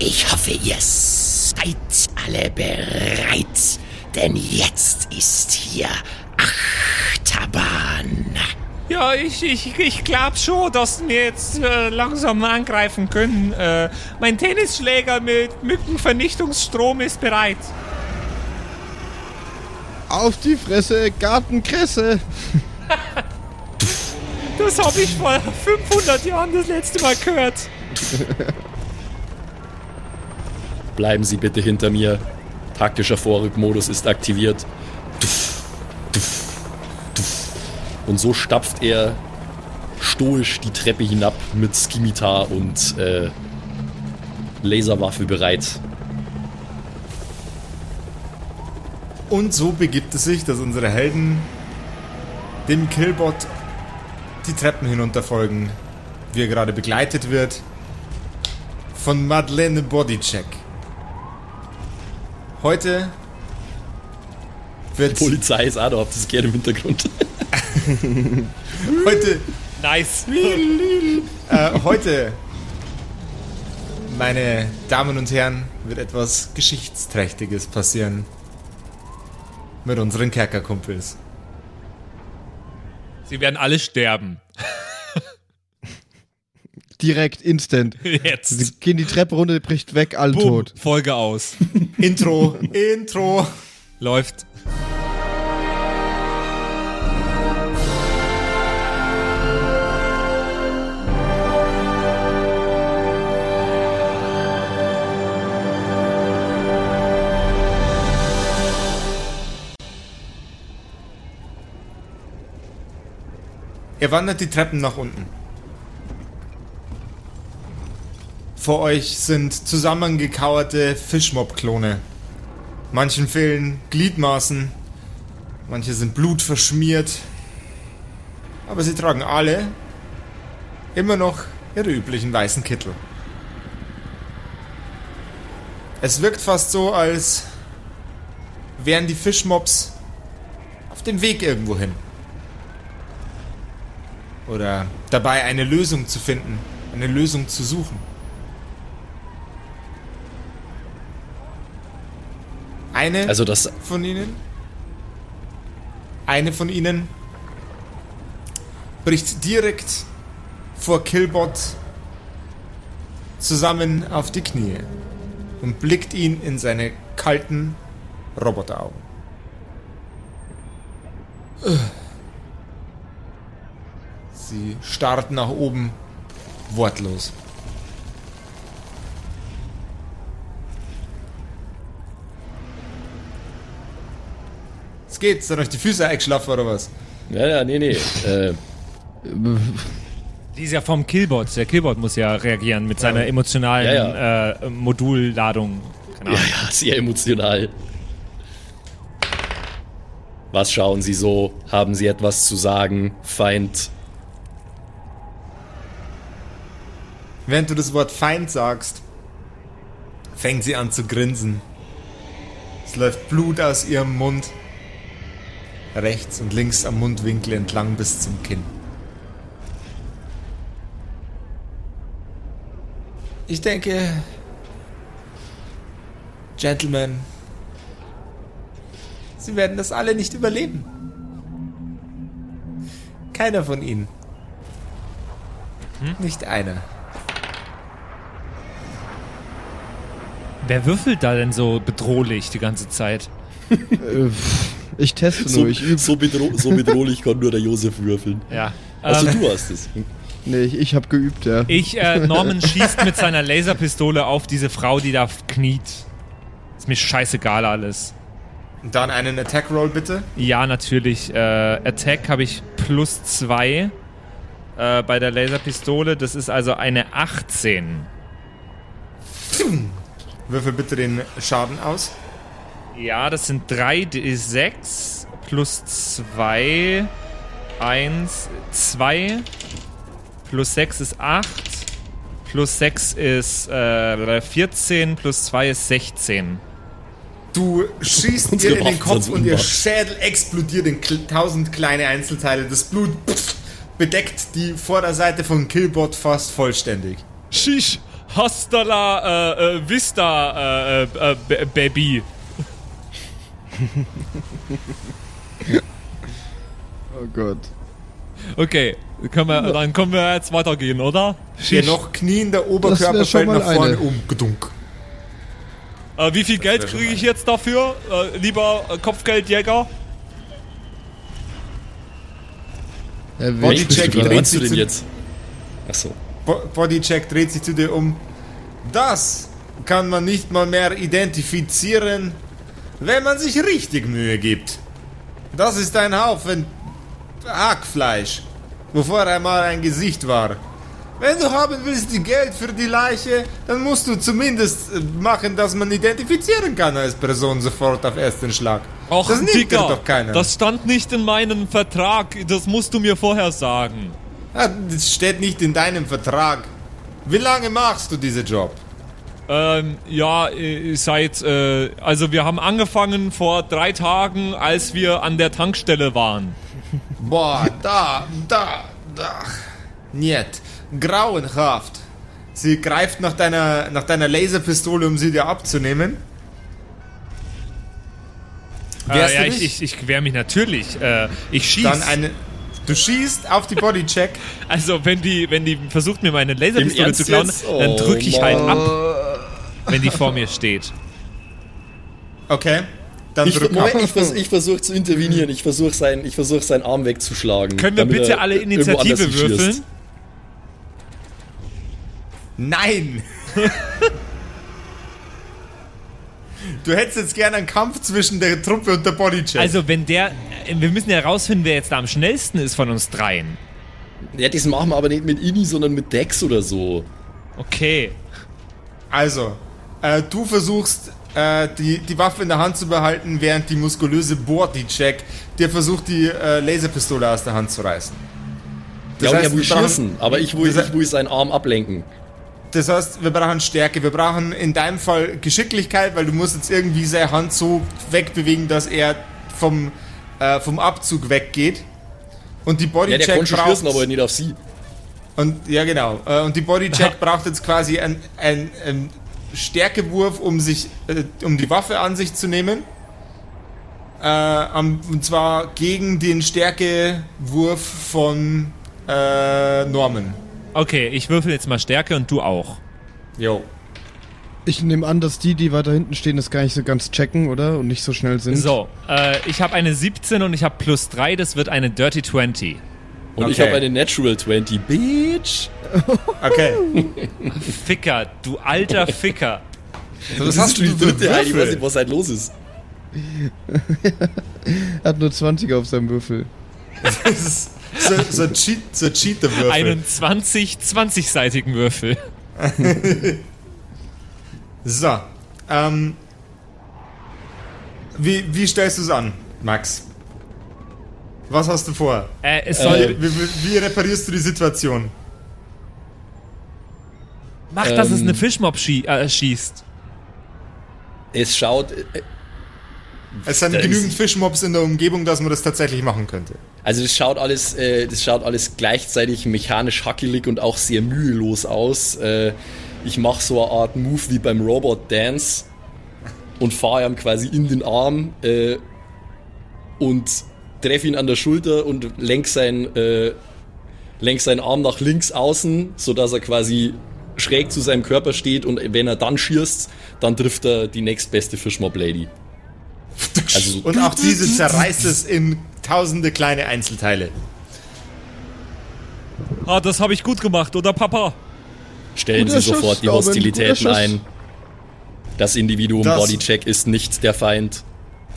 Ich hoffe, ihr seid alle bereit, denn jetzt ist hier Achterbahn. Ja, ich, ich, ich glaub schon, dass wir jetzt äh, langsam angreifen können. Äh, mein Tennisschläger mit Mückenvernichtungsstrom ist bereit. Auf die Fresse, Gartenkresse. Das habe ich vor 500 Jahren das letzte Mal gehört. Bleiben Sie bitte hinter mir. Taktischer Vorrückmodus ist aktiviert. Tuff, tuff, tuff. Und so stapft er stoisch die Treppe hinab mit Skimitar und äh, Laserwaffe bereit. Und so begibt es sich, dass unsere Helden dem Killbot die Treppen hinunterfolgen, wie er gerade begleitet wird von Madeleine Bodycheck. Heute wird Polizei ist auch da, habt ihr das gerne im Hintergrund. heute Nice. äh, heute meine Damen und Herren wird etwas geschichtsträchtiges passieren mit unseren Kerkerkumpels. Sie werden alle sterben. Direkt, instant. Jetzt. Sie gehen die Treppe runter, bricht weg, alle Boom. tot. Folge aus. Intro, Intro. Läuft. Ihr wandert die Treppen nach unten. Vor euch sind zusammengekauerte Fischmob-Klone. Manchen fehlen Gliedmaßen, manche sind blutverschmiert, aber sie tragen alle immer noch ihre üblichen weißen Kittel. Es wirkt fast so, als wären die Fischmobs auf dem Weg irgendwo hin oder dabei eine Lösung zu finden, eine Lösung zu suchen. Eine Also das von ihnen, eine von ihnen bricht direkt vor Killbot zusammen auf die Knie und blickt ihn in seine kalten Roboteraugen. Sie starrt nach oben, wortlos. Es geht, sind euch die Füße eingeschlafen oder was? Ja, ja, nee, nee. Äh, Die ist ja vom Killbot. Der Killbot muss ja reagieren mit seiner emotionalen Ja, Äh, Modulladung. Ja, ja, sehr emotional. Was schauen Sie so? Haben Sie etwas zu sagen? Feind. Während du das Wort Feind sagst, fängt sie an zu grinsen. Es läuft Blut aus ihrem Mund. Rechts und links am Mundwinkel entlang bis zum Kinn. Ich denke, Gentlemen, Sie werden das alle nicht überleben. Keiner von Ihnen. Nicht einer. Wer würfelt da denn so bedrohlich die ganze Zeit? Ich teste So, nur, ich übe. so, bedro so bedrohlich kann nur der Josef würfeln. Ja. Also Ähm, du hast es. Nee, ich, ich habe geübt, ja. ich, äh, Norman schießt mit seiner Laserpistole auf diese Frau, die da kniet. Ist mir scheißegal alles. Und dann einen Attack Roll bitte. Ja, natürlich. Äh, Attack habe ich plus 2 äh, bei der Laserpistole. Das ist also eine 18. Würfel bitte den Schaden aus. Ja, das sind 3 D6 plus 2. 1, 2. Plus 6 ist 8. Plus 6 ist äh, 14. Plus 2 ist 16. Du schießt Unsere ihr in den Kopf und ihr. Schädel explodiert in tausend kleine Einzelteile. Das Blut pff, bedeckt die Vorderseite von Killbot fast vollständig. Shish! Hasta la äh, äh, Vista, äh, äh, äh, Baby. Oh Gott. Okay, können wir, dann können wir jetzt weitergehen, oder? Der noch kniende Oberkörper wär schon fällt nach vorne eine. um. Gedunk. Äh, wie viel Geld wär schon kriege ich jetzt dafür, äh, lieber äh, Kopfgeldjäger? Er Bodycheck dreht sich denn zu- jetzt? Achso. Bo- Bodycheck dreht sich zu dir um. Das kann man nicht mal mehr identifizieren, wenn man sich richtig Mühe gibt. Das ist ein Haufen Hackfleisch, wovor einmal ein Gesicht war. Wenn du haben willst die Geld für die Leiche, dann musst du zumindest äh, machen, dass man identifizieren kann als Person sofort auf ersten Schlag. Ach, das nimmt Digga, doch keiner. das stand nicht in meinem Vertrag. Das musst du mir vorher sagen. Ah, das steht nicht in deinem Vertrag. Wie lange machst du diesen Job? Ähm, ja, äh, seit, äh, also wir haben angefangen vor drei Tagen, als wir an der Tankstelle waren. Boah, da, da, da. Niet. Grauenhaft. Sie greift nach deiner, nach deiner Laserpistole, um sie dir abzunehmen. Äh, ja, ich, ich, ich wehr mich natürlich. Äh, ich schieß. Dann eine. Du schießt auf die Bodycheck. also wenn die, wenn die versucht mir meine Laserpistole zu klauen, jetzt? dann Oh, drücke ich halt Mann. ab, wenn die vor mir steht. Okay. Dann Ich, Moment, ich, vers ich versuche zu intervenieren. Ich versuche sein, ich versuch seinen Arm wegzuschlagen. Können wir bitte alle Initiative würfeln? Nein! du hättest jetzt gerne einen Kampf zwischen der Truppe und der Bodycheck. Also wenn der, wir müssen ja rausfinden, wer jetzt da am schnellsten ist von uns dreien. Ja, das machen wir aber nicht mit Ini, sondern mit Dex oder so. Okay. Also, äh, du versuchst äh, die, die Waffe in der Hand zu behalten, während die muskulöse Bodycheck dir versucht, die äh, Laserpistole aus der Hand zu reißen. ja, Das und heißt, er will schießen, aber ich will, ich will seinen Arm ablenken. Das heißt, wir brauchen Stärke, wir brauchen in deinem Fall Geschicklichkeit, weil du musst jetzt irgendwie seine Hand so wegbewegen, dass er vom, äh, vom Abzug weggeht. Und die Ja, Bodycheck der konnte schon braucht... schießen, aber nicht auf sie. Und ja, genau. Äh, Und die Bodycheck braucht jetzt quasi einen ein Stärkewurf, um sich, äh, um die Waffe an sich zu nehmen. Äh, und zwar gegen den Stärkewurf von äh, Norman. Okay, ich würfel jetzt mal Stärke und du auch. Jo. Ich nehme an, dass die, die weiter hinten stehen, das gar nicht so ganz checken, oder? Und nicht so schnell sind. So, äh, ich habe eine 17 und ich habe plus 3, das wird eine Dirty 20. Und ich Okay. habe eine Natural 20. Bitch! Okay. Ficker, du alter Ficker. Was das ist schon die dritte Heidi, ich weiß nicht, was halt los ist. Er hat nur 20 auf seinem Würfel. Das ist so, so ein Cheat, so ein Cheater-Würfel. Einen 20, 20-seitigen Würfel. So. Ähm, wie, wie stellst du es an, Max? Was hast du vor? Äh, es soll. Wie, wie, wie reparierst du die Situation? mach, dass es ähm, eine Fischmob schie äh, schießt. Es schaut. äh, Es sind genügend Fischmobs in der Umgebung, dass man das tatsächlich machen könnte. Also das schaut alles, äh, das schaut alles gleichzeitig mechanisch hackelig und auch sehr mühelos aus. Äh, ich mache so eine Art Move wie beim Robot Dance und fahre ihm quasi in den Arm äh, und treffe ihn an der Schulter und lenk, sein, äh, lenk seinen Arm nach links außen, sodass er quasi schräg zu seinem Körper steht und wenn er dann schießt, dann trifft er die nächstbeste Fischmob Lady. Also so- Und auch diese zerreißt es in tausende kleine Einzelteile. Ah, das habe ich gut gemacht, oder Papa? Stellen Guter Sie sofort Schuss, die Norman, Hostilitäten ein. Das Individuum Das- Bodycheck ist nicht der Feind.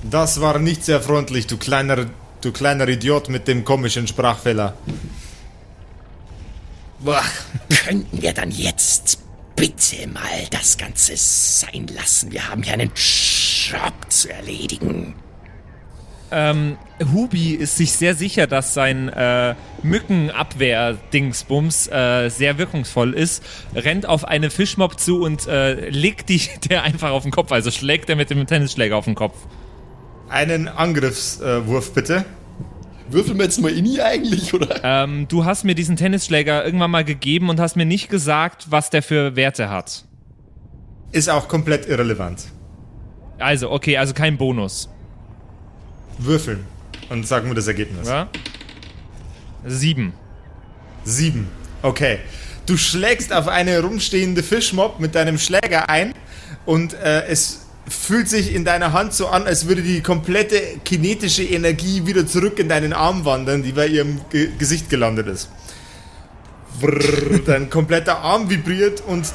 Das war nicht sehr freundlich, du kleiner, du kleiner Idiot mit dem komischen Sprachfehler. Boah, könnten wir dann jetzt bitte mal das Ganze sein lassen? Wir haben hier einen Job zu erledigen. Ähm, Hubi ist sich sehr sicher, dass sein äh, Mückenabwehr-Dingsbums äh, sehr wirkungsvoll ist, rennt auf eine Fischmob zu und äh, legt die der einfach auf den Kopf, also schlägt er mit dem Tennisschläger auf den Kopf. Einen Angriffswurf bitte. Würfeln wir jetzt mal in ihr eigentlich, oder? Ähm, du hast mir diesen Tennisschläger irgendwann mal gegeben und hast mir nicht gesagt, was der für Werte hat. Ist auch komplett irrelevant. Also, okay, also kein Bonus. Würfeln. Und sag mir das Ergebnis. Ja? Sieben. Sieben. Okay. Du schlägst auf eine rumstehende Fischmob mit deinem Schläger ein und äh, es fühlt sich in deiner Hand so an, als würde die komplette kinetische Energie wieder zurück in deinen Arm wandern, die bei ihrem Ge Gesicht gelandet ist. Brrr, dein kompletter Arm vibriert und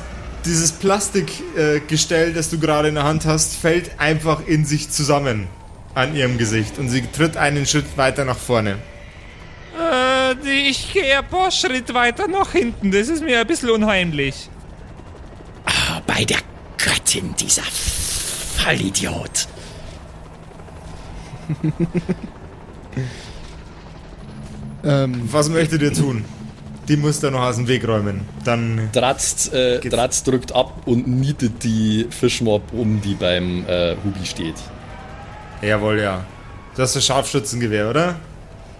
dieses Plastikgestell, äh, das du gerade in der Hand hast, fällt einfach in sich zusammen an ihrem Gesicht und sie tritt einen Schritt weiter nach vorne. Äh, ich gehe ein paar Schritt weiter nach hinten. Das ist mir ein bisschen unheimlich. Oh, bei der Göttin dieser Vollidiot. ähm, Was möchtet ihr tun? Die muss da noch aus dem Weg räumen. Dann. Dratz, äh, Dratz drückt ab und nietet die Fischmob um, die beim äh, Hubi steht. Jawohl, ja. Du hast das Scharfschützengewehr, oder?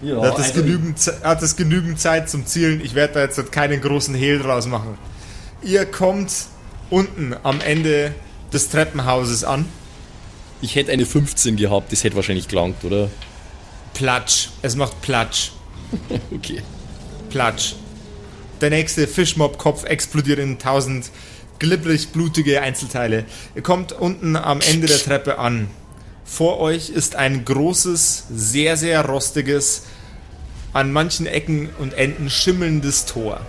Ja, hat, das also genügend, hat das genügend Zeit zum Zielen. Ich werde da jetzt keinen großen Hehl draus machen. Ihr kommt unten am Ende des Treppenhauses an. Ich hätte eine 15 gehabt, das hätte wahrscheinlich gelangt, oder? Platsch. Es macht Platsch. okay. Platsch. Der nächste Fischmob-Kopf explodiert in tausend glibberig blutige Einzelteile. Ihr kommt unten am Ende der Treppe an. Vor euch ist ein großes, sehr, sehr rostiges, an manchen Ecken und Enden schimmelndes Tor.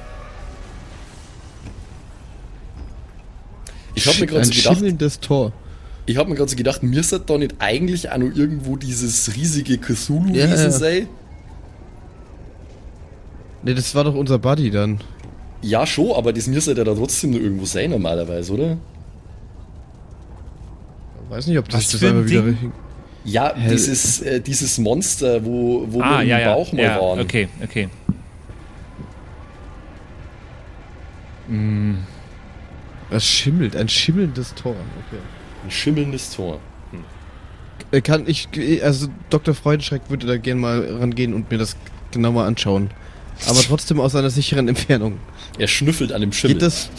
Ich habe mir gerade so gedacht. Schimmelndes Tor. Ich habe mir gerade so gedacht, mir sollte da nicht eigentlich auch noch irgendwo dieses riesige Cthulhu-Wesen ja, ja. sein? Ne, das war doch unser Buddy dann. Ja, schon, aber das müsste ja da trotzdem nur irgendwo sein normalerweise, oder? Weiß nicht, ob das, das einfach wieder. Ja, Hell. dieses, äh, dieses Monster, wo, wo ah, wir ja, im Bauch mal ja, waren. Okay, okay. Mm. Es schimmelt, ein schimmelndes Tor. Okay. Ein schimmelndes Tor. Hm. Äh, kann ich, also Dr. Freudenschreck würde da gerne mal rangehen und mir das genauer anschauen. Aber trotzdem aus einer sicheren Entfernung. Er schnüffelt an dem Schimmel. Geht das?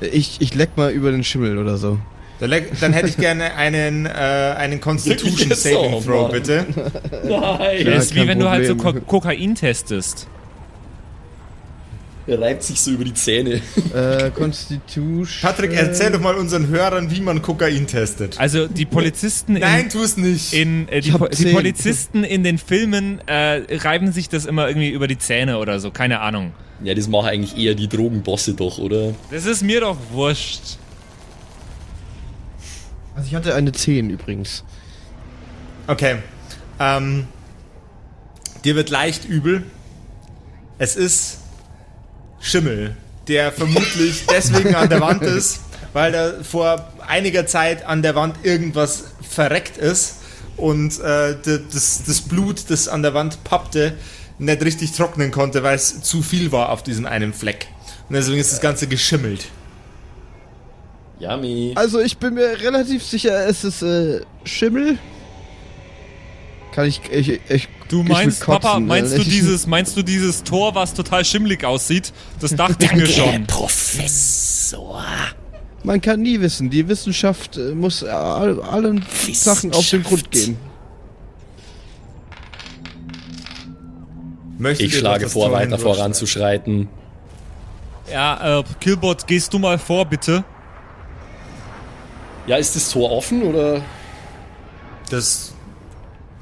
Ich, ich leck mal über den Schimmel oder so. Dann hätte ich gerne einen, äh, einen Constitution Saving Throw, bitte. Nein. Das ist wie wenn Problem. du halt so Ko Kokain testest. Er reibt sich so über die Zähne. Äh, Constitution. Patrick, erzähl doch mal unseren Hörern, wie man Kokain testet. Also die Polizisten. Nein, in, tu es nicht. In, äh, die, po die, Polizisten in den Filmen äh, reiben sich das immer irgendwie über die Zähne oder so, keine Ahnung. Ja, das machen eigentlich eher die Drogenbosse doch, oder? Das ist mir doch wurscht. Also ich hatte eine 10 übrigens. Okay. Ähm, dir wird leicht übel. Es ist Schimmel, der vermutlich deswegen an der Wand ist, weil da vor einiger Zeit an der Wand irgendwas verreckt ist und äh, das, das Blut, das an der Wand pappte, nicht richtig trocknen konnte, weil es zu viel war auf diesem einen Fleck. Und deswegen ist das Ganze geschimmelt. Yummy. Also ich bin mir relativ sicher, es ist äh, Schimmel. Kann ich, ich, ich Du meinst, kotzen, Papa, meinst du dieses, meinst du dieses Tor, was total schimmelig aussieht? Das dachte ich mir schon. Professor. Man kann nie wissen. Die Wissenschaft äh, muss all, allen Wissenschaft. Sachen auf den Grund gehen. Möchtet ich schlage vor, weiter voranzuschreiten. Ja, äh, Killbot, gehst du mal vor, bitte? Ja, ist das Tor offen oder? Das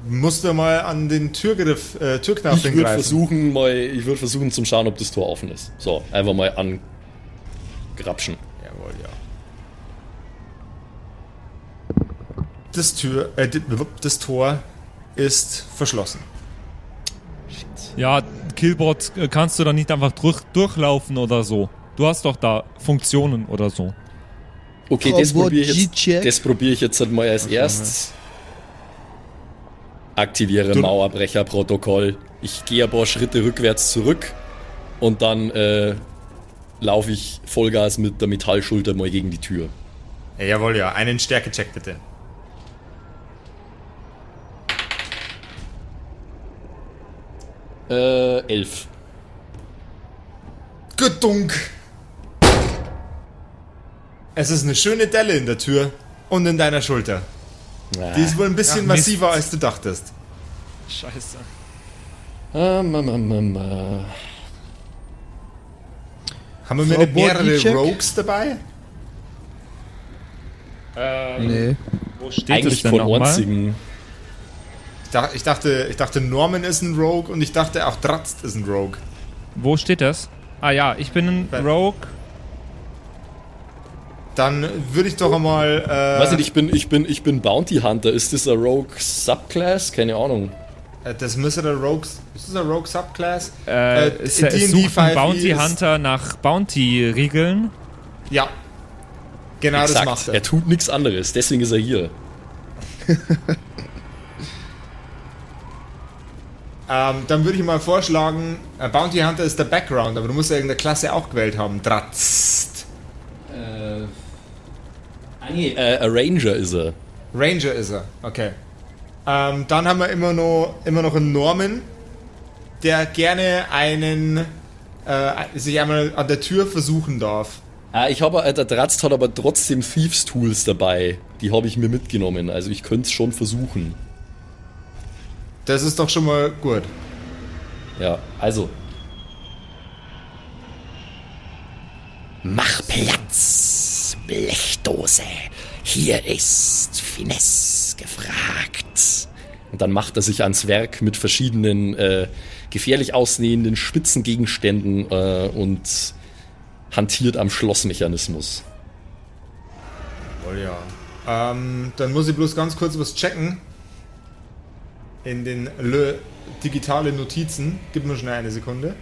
musst du mal an den Türgriff, äh, Türknopf ich würde versuchen, mal, ich würde versuchen zum schauen, ob das Tor offen ist. So, einfach mal angrapschen. Jawohl, ja. Das Tür, äh, das Tor ist verschlossen. Ja, Killbot, äh, kannst du da nicht einfach durch, durchlaufen oder so? Du hast doch da Funktionen oder so. Okay, das probiere ich, jetzt, probier ich jetzt mal als erstes. Aktiviere du Mauerbrecherprotokoll. Ich gehe ein paar Schritte rückwärts zurück und dann äh, laufe ich Vollgas mit der Metallschulter mal gegen die Tür. Ja, jawohl, ja. Einen Stärkecheck bitte. Äh, elf. Gedunk. Es ist eine schöne Delle in der Tür und in deiner Schulter. Die ist wohl ein bisschen Ach, massiver, als du dachtest. Scheiße. Ähm, ähm, ähm, ähm, äh, Haben wir Frau mehrere Bordicek? Rogues dabei? Nee. Wo steht eigentlich es denn von nochmal? Orzigen. Ich dachte, ich, dachte, Norman ist ein Rogue und ich dachte auch Dratzt ist ein Rogue. Wo steht das? Ah ja, ich bin ein Rogue. Dann würde ich doch einmal. Äh, Weiß nicht, ich bin, ich bin, ich bin Bounty Hunter. Ist das ein Rogue Subclass? Keine Ahnung. äh, das müsste der Rogue. Ist das ein Rogue Subclass? Äh, Äh, es D&D sucht ein 5e Bounty ist- Hunter nach Bounty-Regeln. Ja. Genau das Exakt. macht er. Er tut nichts anderes. Deswegen ist er hier. Ähm, dann würde ich mal vorschlagen, äh, Bounty Hunter ist der Background, aber du musst ja irgendeine Klasse auch gewählt haben. Dratzt. Äh, äh, ein Ranger ist er. Ranger ist er, okay. Ähm, dann haben wir immer noch, immer noch einen Norman, der gerne einen, äh, sich einmal an der Tür versuchen darf. Ah, ich habe, äh, der Dratzt hat aber trotzdem Thieves Tools dabei. Die habe ich mir mitgenommen. Also ich könnte es schon versuchen. Das ist doch schon mal gut. Ja, also. Mach Platz, Blechdose. Hier ist Finesse gefragt. Und dann macht er sich ans Werk mit verschiedenen äh, gefährlich aussehenden Spitzengegenständen äh, und hantiert am Schlossmechanismus. Oh ja. Ähm, dann muss ich bloß ganz kurz was checken. In den Le digitale Notizen. Gib mir schnell eine Sekunde.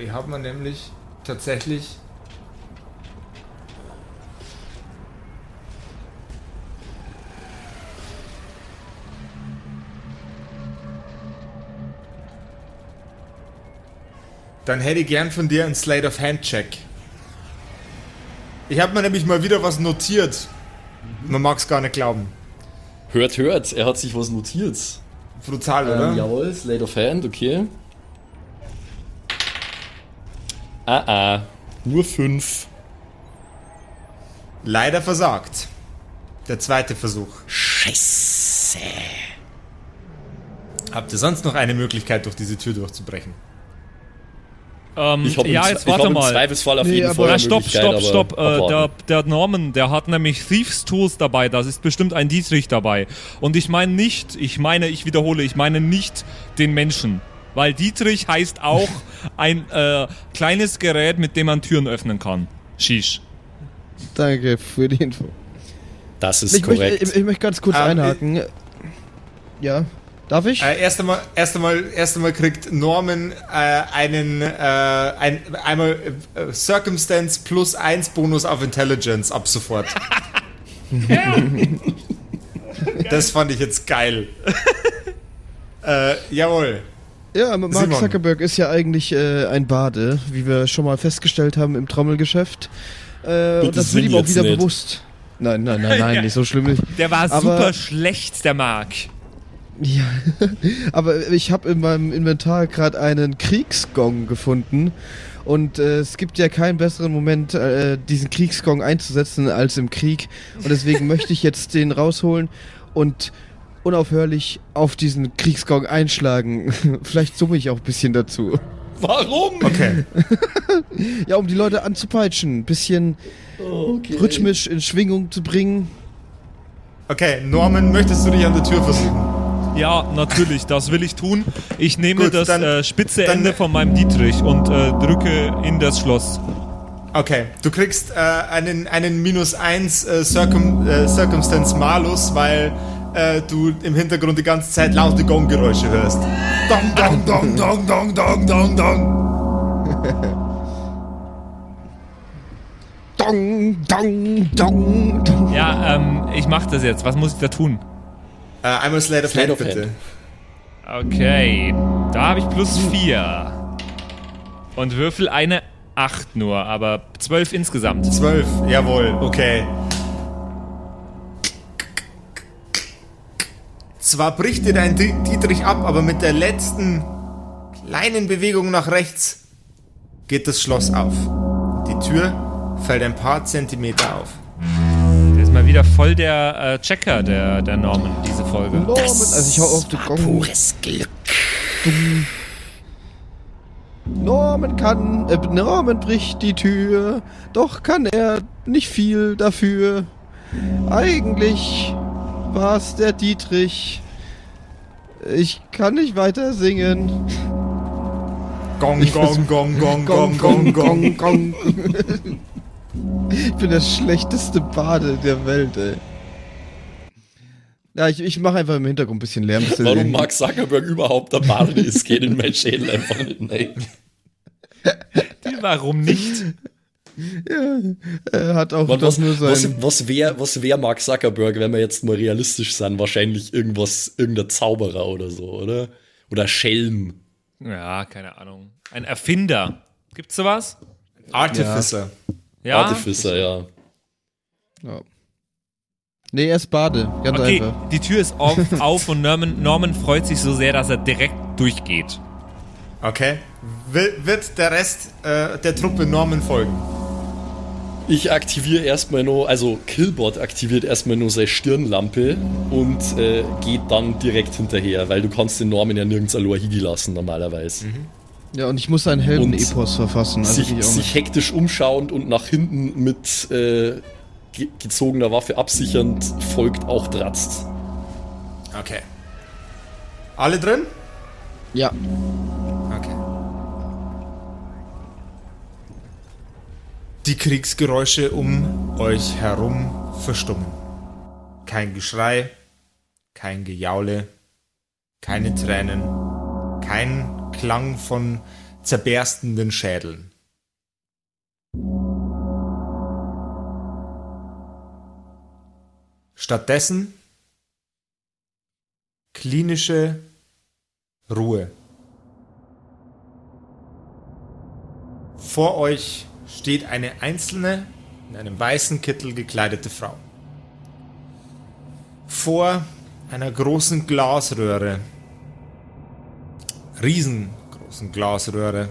Die hat man nämlich tatsächlich. Dann hätte ich gern von dir einen Slate of Hand Check. Ich habe mir nämlich mal wieder was notiert. Man mag es gar nicht glauben. Hört, hört, er hat sich was notiert. Brutal, oder? Ähm, jawohl, Slate of Hand, okay. Ah, ah. Nur fünf. Leider versagt. Der zweite Versuch. Scheiße. Habt ihr sonst noch eine Möglichkeit, durch diese Tür durchzubrechen? Ähm, Ich habe ja, jetzt ich warte hab im mal. Zweifelsfall auf Nee, jeden aber- Fall Ja, stopp, stopp, stopp. Äh, der, der Norman, der hat nämlich Thieves Tools dabei. Das ist bestimmt ein Dietrich dabei. Und ich meine nicht, ich meine, ich wiederhole, ich meine nicht den Menschen. Weil Dietrich heißt auch ein äh, kleines Gerät, mit dem man Türen öffnen kann. Shish. Danke für die Info. Das ist Ich möchte, korrekt. ich, ich möchte ganz kurz Ähm, einhaken. Ja, darf ich? Äh, erst, einmal, erst, einmal, erst einmal kriegt Norman äh, einen äh, ein, einmal äh, Circumstance plus 1 Bonus auf Intelligence ab sofort. das fand ich jetzt geil. äh, jawohl. Ja, Mark Simon. Zuckerberg ist ja eigentlich äh, ein Bade, wie wir schon mal festgestellt haben im Trommelgeschäft. Äh, und das wird ihm auch wieder nicht. bewusst. Nein, nein, nein, nein, Ja. nicht so schlimm. Nicht. Der war Aber- super schlecht, der Mark. Ja, aber ich habe in meinem Inventar gerade einen Kriegsgong gefunden. Und äh, es gibt ja keinen besseren Moment, äh, diesen Kriegsgong einzusetzen als im Krieg. Und deswegen möchte ich jetzt den rausholen und unaufhörlich auf diesen Kriegsgong einschlagen. Vielleicht summe ich auch ein bisschen dazu. Warum? Okay. Ja, um die Leute anzupeitschen, ein bisschen Okay. rhythmisch in Schwingung zu bringen. Okay, Norman, möchtest du dich an der Tür versuchen? Ja, natürlich, das will ich tun. Ich nehme Gut, das dann- äh, spitze dann- Ende von meinem Dietrich und äh, drücke in das Schloss. Okay, du kriegst äh, einen, einen minus 1 äh, Circum, äh, Circumstance Malus, weil äh, du im Hintergrund die ganze Zeit laute Gonggeräusche hörst. Dong, dong, dong, dong, dong, dong, dong, dong. Dong, dong, dong, dong. Ja, ähm, ich mach das jetzt. Was muss ich da tun? Äh, einmal Slate of Slate Hand, of bitte. Hand. Okay, da habe ich plus 4. Und würfel eine 8 nur, aber 12 insgesamt. 12, jawohl, okay. Zwar bricht dir dein Di- Dietrich ab, aber mit der letzten kleinen Bewegung nach rechts geht das Schloss auf. Die Tür fällt ein paar Zentimeter auf. Der ist mal wieder voll der äh, Checker, der, der Norman, diese Folge. Norman, also ich hau auf den war Gong. pures Glück. Norman kann, äh, Norman bricht die Tür, doch kann er nicht viel dafür. Eigentlich war's der Dietrich. Ich kann nicht weiter singen. Gong, gong, gong, gong, gong, gong, gong. gong. ich bin der schlechteste Bade der Welt, ey. Ja, ich, ich mache einfach im Hintergrund ein bisschen Lärm. bis der Warum Mark Zuckerberg überhaupt der Bade ist, geht in mein Schädel einfach nicht. Warum nicht? Er hat auch Was, nur sein... was, was wäre was wär Mark Zuckerberg, wenn wir jetzt mal realistisch sind? Wahrscheinlich irgendwas, irgendein Zauberer oder so, oder? Oder Schelm. Ja, keine Ahnung. Ein Erfinder. Gibt's sowas? Artificer. Ja. Artificer, ja. Ja. Nee, er ist Bade, ganz Okay, einfach. die Tür ist auf, auf und Norman, Norman freut sich so sehr, dass er direkt durchgeht. Okay. Will, wird der Rest äh, der Truppe Norman folgen? Ich aktiviere erstmal nur, also Killbot aktiviert erstmal nur seine Stirnlampe und äh, geht dann direkt hinterher, weil du kannst den Norman ja nirgends allein hingehen lassen normalerweise. Ja, und ich muss einen Helden-Epos verfassen. Also sich, ich auch sich hektisch umschauend und nach hinten mit äh, ge gezogener Waffe absichernd folgt auch Dratzt. Okay. Alle drin? Ja. Okay. Die Kriegsgeräusche um euch herum verstummen. Kein Geschrei, kein Gejaule, keine Tränen, kein Klang von zerberstenden Schädeln. Stattdessen klinische Ruhe. Vor euch steht eine einzelne, in einem weißen Kittel gekleidete Frau. Vor einer großen Glasröhre, riesengroßen Glasröhre.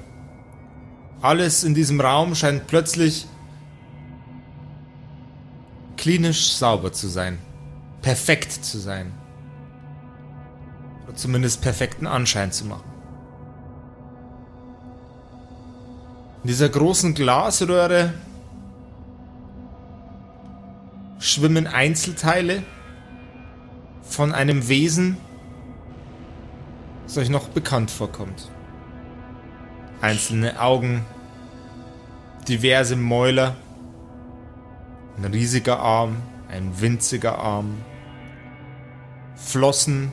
Alles in diesem Raum scheint plötzlich klinisch sauber zu sein, perfekt zu sein. Oder zumindest perfekten Anschein zu machen. In dieser großen Glasröhre schwimmen Einzelteile von einem Wesen, das euch noch bekannt vorkommt. Einzelne Augen, diverse Mäuler, ein riesiger Arm, ein winziger Arm, Flossen,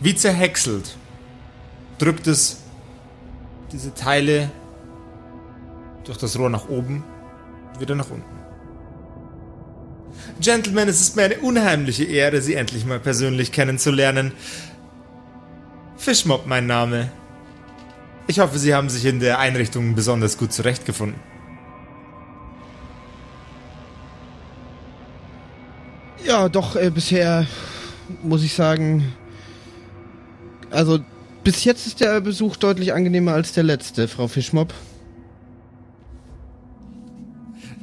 Wie zerhäckselt drückt es diese Teile durch das Rohr nach oben und wieder nach unten. Gentlemen, es ist mir eine unheimliche Ehre, Sie endlich mal persönlich kennenzulernen. Fischmob mein Name. Ich hoffe, Sie haben sich in der Einrichtung besonders gut zurechtgefunden. Ja, doch, äh, bisher muss ich sagen. Also, bis jetzt ist der Besuch deutlich angenehmer als der letzte, Frau Fischmob.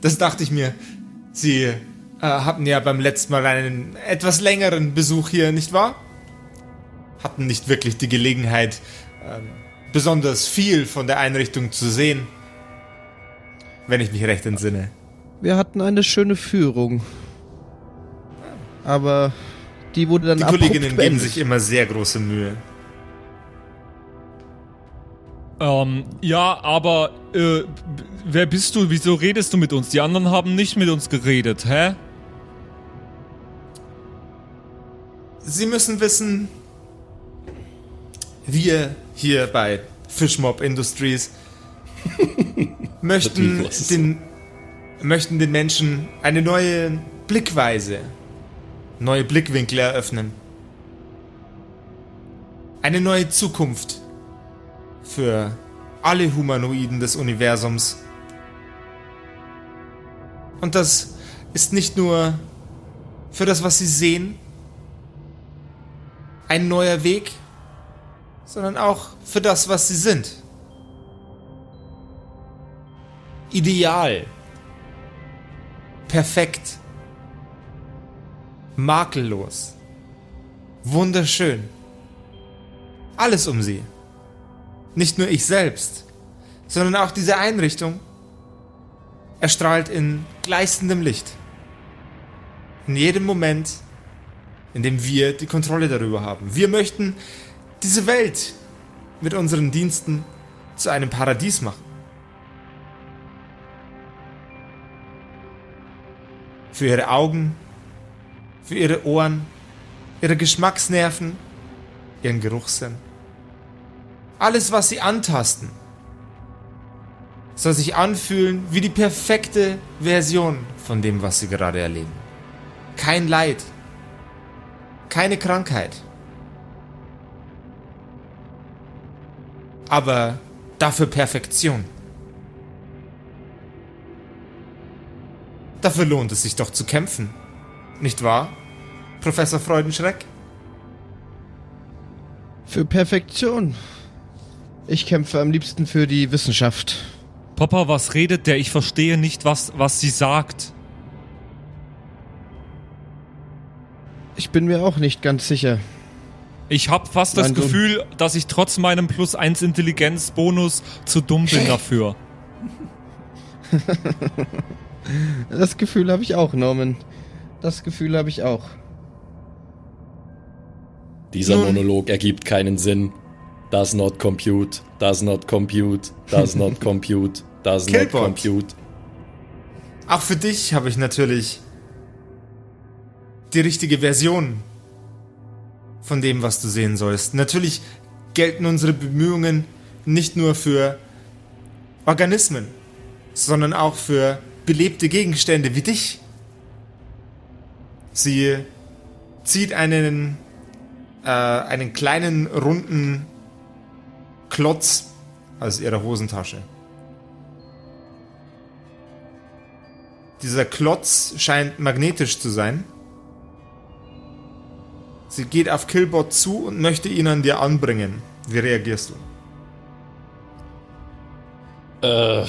Das dachte ich mir. Sie äh, hatten ja beim letzten Mal einen etwas längeren Besuch hier, nicht wahr? Hatten nicht wirklich die Gelegenheit, ähm, besonders viel von der Einrichtung zu sehen. Wenn ich mich recht entsinne. Wir hatten eine schöne Führung. Aber die wurde dann Die Kolleginnen geben sich immer sehr große Mühe. Ähm, ja, aber, äh, wer bist du? Wieso redest du mit uns? Die anderen haben nicht mit uns geredet, hä? Sie müssen wissen, wir hier bei Fishmob Industries möchten den, möchten den Menschen eine neue Blickweise, neue Blickwinkel eröffnen. Eine neue Zukunft für alle Humanoiden des Universums. Und das ist nicht nur für das, was sie sehen, ein neuer Weg, sondern auch für das, was sie sind. Ideal. Perfekt. Makellos. Wunderschön. Alles um sie. Nicht nur ich selbst, sondern auch diese Einrichtung erstrahlt in gleißendem Licht. In jedem Moment, in dem wir die Kontrolle darüber haben. Wir möchten diese Welt mit unseren Diensten zu einem Paradies machen. Für ihre Augen, für ihre Ohren, ihre Geschmacksnerven, ihren Geruchssinn. Alles, was sie antasten, soll sich anfühlen wie die perfekte Version von dem, was sie gerade erleben. Kein Leid, keine Krankheit. Aber dafür Perfektion. Dafür lohnt es sich doch zu kämpfen. Nicht wahr, Professor Freudenschreck? Für Perfektion. Ich kämpfe am liebsten für die Wissenschaft. Papa, was redet der? Ich verstehe nicht, was, was sie sagt. Ich bin mir auch nicht ganz sicher. Ich habe fast das Mein Sohn. Gefühl, dass ich trotz meinem plus 1 Intelligenzbonus zu dumm bin dafür. Das Gefühl habe ich auch, Norman. Das Gefühl habe ich auch. Dieser Nun- Monolog ergibt keinen Sinn. Does not compute, does not compute, does not compute, does not compute. Auch für dich habe ich natürlich die richtige Version von dem, was du sehen sollst. Natürlich gelten unsere Bemühungen nicht nur für Organismen, sondern auch für belebte Gegenstände wie dich. Sie zieht einen, äh, einen kleinen runden Klotz aus ihrer Hosentasche. Dieser Klotz scheint magnetisch zu sein. Sie geht auf Killbot zu und möchte ihn an dir anbringen. Wie reagierst du? Äh.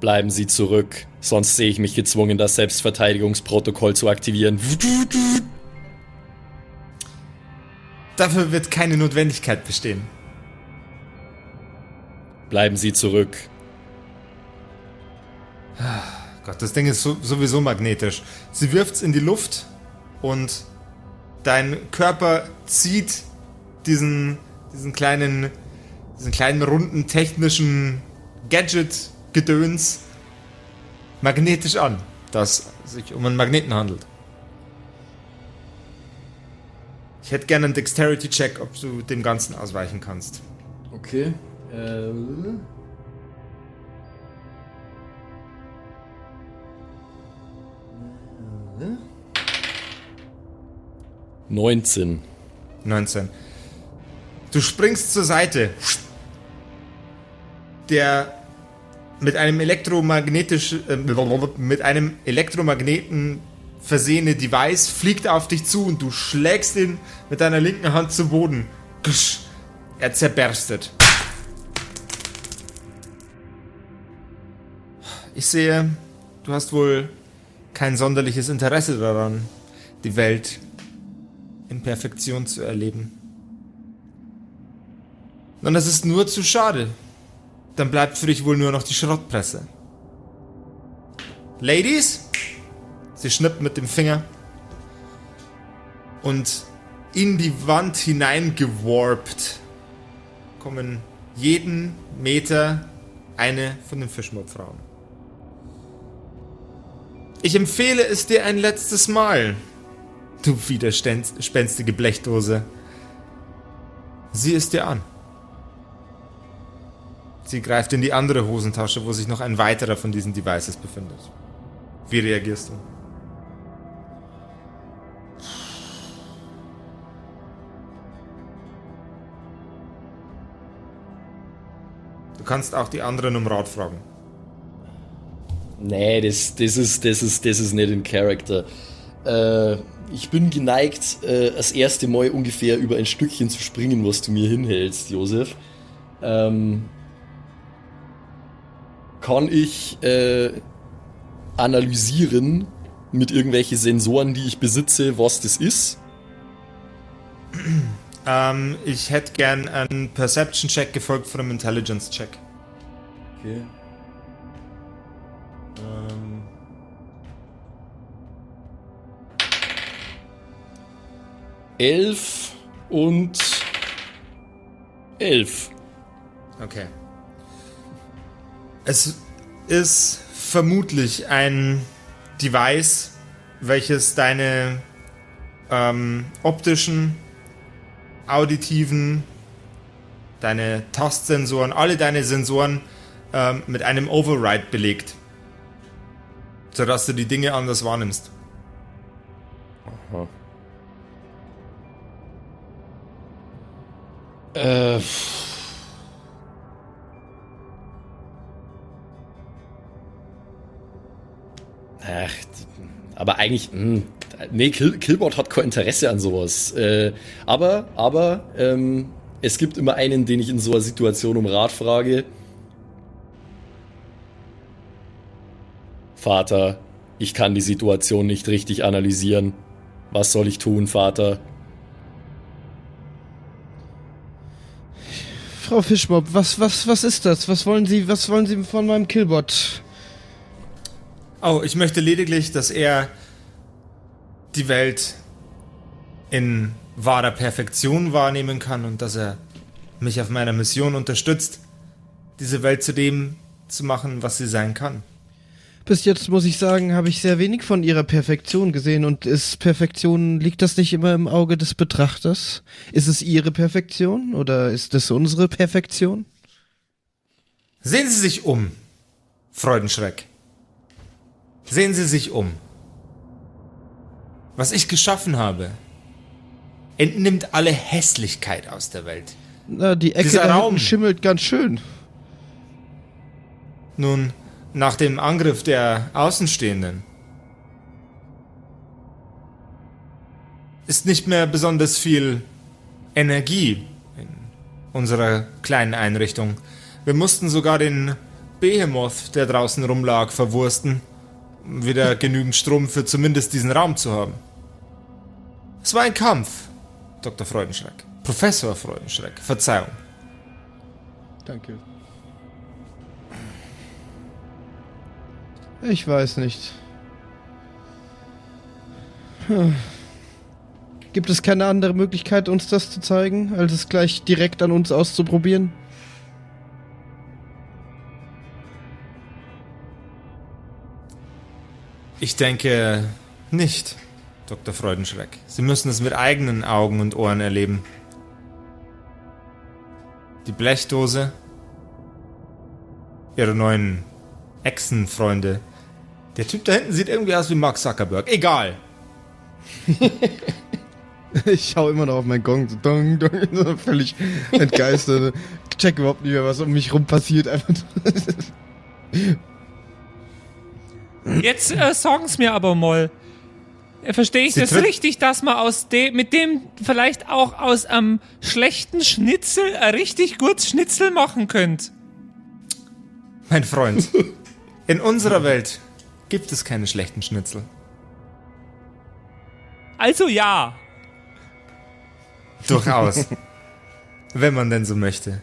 Bleiben Sie zurück, sonst sehe ich mich gezwungen, das Selbstverteidigungsprotokoll zu aktivieren. Dafür wird keine Notwendigkeit bestehen. Bleiben Sie zurück. Gott, das Ding ist so, sowieso magnetisch. Sie wirft's in die Luft und dein Körper zieht diesen, diesen kleinen, diesen kleinen runden technischen Gadget-Gedöns magnetisch an, das sich um einen Magneten handelt. Ich hätte gerne einen Dexterity-Check, ob du dem Ganzen ausweichen kannst. Okay. Äh. 19. 19. Du springst zur Seite. Der mit einem elektromagnetisch äh, mit einem Elektromagneten versehene Device fliegt auf dich zu und du schlägst ihn mit deiner linken Hand zu Boden. Ksch. Er zerberstet. Ich sehe, du hast wohl kein sonderliches Interesse daran, die Welt in Perfektion zu erleben. Und das ist nur zu schade. Dann bleibt für dich wohl nur noch die Schrottpresse. Ladies? Sie schnippt mit dem Finger. Und in die Wand hineingewarpt kommen jeden Meter eine von den Fischmordfrauen. Ich empfehle es dir ein letztes Mal, du widerspenstige Blechdose. Sieh es dir an. Sie greift in die andere Hosentasche, wo sich noch ein weiterer von diesen Devices befindet. Wie reagierst du? Du kannst auch die anderen um Rat fragen. Nee, das, das, ist, das, ist, das ist nicht in Character. Äh, ich bin geneigt, äh, das erste Mal ungefähr über ein Stückchen zu springen, was du mir hinhältst, Josef. Ähm, kann ich äh, analysieren mit irgendwelchen Sensoren, die ich besitze, was das ist? Ähm, ich hätte gern einen Perception-Check gefolgt von einem Intelligence-Check. Okay. Ähm. Elf und elf. Okay. Es ist vermutlich ein Device, welches deine ähm, optischen, auditiven, deine Tastsensoren, alle deine Sensoren ähm, mit einem Override belegt. Sodass du die Dinge anders wahrnimmst. Äh. Ach, aber eigentlich, mh, nee, Kill, Killbot hat kein Interesse an sowas. Äh, aber, aber, ähm, es gibt immer einen, den ich in so einer Situation um Rat frage. Vater, ich kann die Situation nicht richtig analysieren. Was soll ich tun, Vater? Frau Fischmob, was, was, was ist das? Was wollen Sie, was wollen Sie von meinem Killbot? Oh, ich möchte lediglich, dass er die Welt in wahrer Perfektion wahrnehmen kann und dass er mich auf meiner Mission unterstützt, diese Welt zu dem zu machen, was sie sein kann. Bis jetzt muss ich sagen, habe ich sehr wenig von ihrer Perfektion gesehen und ist Perfektion, liegt das nicht immer im Auge des Betrachters? Ist es ihre Perfektion oder ist es unsere Perfektion? Sehen Sie sich um, Freudenschreck. Sehen Sie sich um. Was ich geschaffen habe, entnimmt alle Hässlichkeit aus der Welt. Na, die Ecke Dieser Raum. schimmelt ganz schön. Nun, nach dem Angriff der Außenstehenden ist nicht mehr besonders viel Energie in unserer kleinen Einrichtung. Wir mussten sogar den Behemoth, der draußen rumlag, verwursten, wieder genügend Strom für zumindest diesen Raum zu haben. Es war ein Kampf, Dr. Freudenschreck. Professor Freudenschreck, Verzeihung. Danke. Ich weiß nicht. Gibt es keine andere Möglichkeit, uns das zu zeigen, als es gleich direkt an uns auszuprobieren? Ich denke nicht, Dr. Freudenschreck. Sie müssen es mit eigenen Augen und Ohren erleben. Die Blechdose, ihre neuen Echsenfreunde. Der Typ da hinten sieht irgendwie aus wie Mark Zuckerberg. Egal. Ich schau immer noch auf meinen Gong, so dong, dong, so völlig entgeistert. Check überhaupt nicht mehr, was um mich rum passiert. Einfach Jetzt äh, sagen's mir aber mal. Äh, Verstehe ich Sie das richtig, dass man aus dem, mit dem vielleicht auch aus einem schlechten Schnitzel ein richtig gutes Schnitzel machen könnt? Mein Freund, in unserer Welt gibt es keine schlechten Schnitzel. Also ja. Durchaus. Wenn man denn so möchte.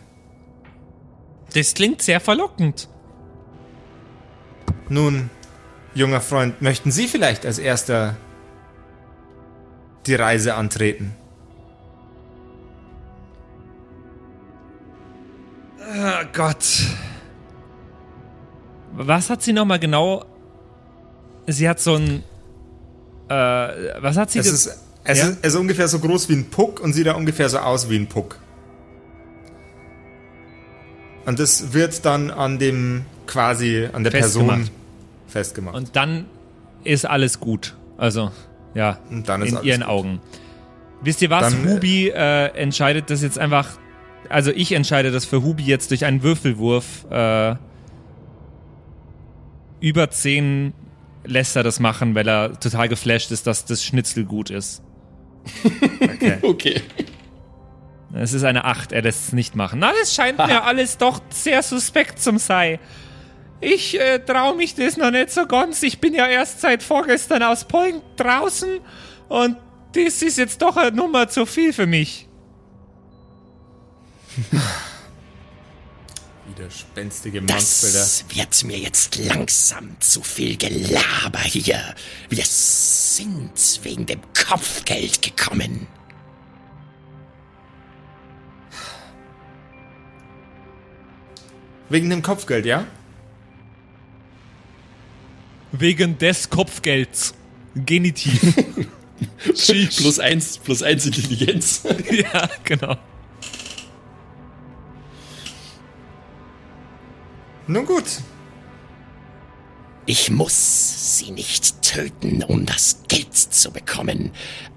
Das klingt sehr verlockend. Nun, junger Freund, möchten Sie vielleicht als erster die Reise antreten? Oh Gott. Was hat sie nochmal genau? Sie hat so ein. Äh, was hat sie Es ist, es, Ja? ist, es ist ungefähr so groß wie ein Puck und sieht da ungefähr so aus wie ein Puck. Und das wird dann an dem quasi an der Person Festgemacht. Festgemacht. Und dann ist alles gut. Also, ja. Und dann ist in alles ihren gut. Augen. Wisst ihr was? Dann, äh, Ruby äh, entscheidet das jetzt einfach Also ich entscheide das für Hubi jetzt durch einen Würfelwurf. Äh, über 10 lässt er das machen, weil er total geflasht ist, dass das Schnitzel gut ist. Okay. Okay. Es ist eine 8, er lässt es nicht machen. Na, das scheint mir alles doch sehr suspekt zum sei. Ich äh, traue mich das noch nicht so ganz. Ich bin ja erst seit vorgestern aus Polen draußen und das ist jetzt doch eine Nummer zu viel für mich. Widerspenstige Monster. Das wird mir jetzt langsam zu viel Gelaber hier. Wir sind wegen dem Kopfgeld gekommen. Wegen dem Kopfgeld, ja? Wegen des Kopfgelds. Genitiv. Plus eins, plus eins Intelligenz. ja, genau. Nun gut. Ich muss sie nicht töten, um das Geld zu bekommen.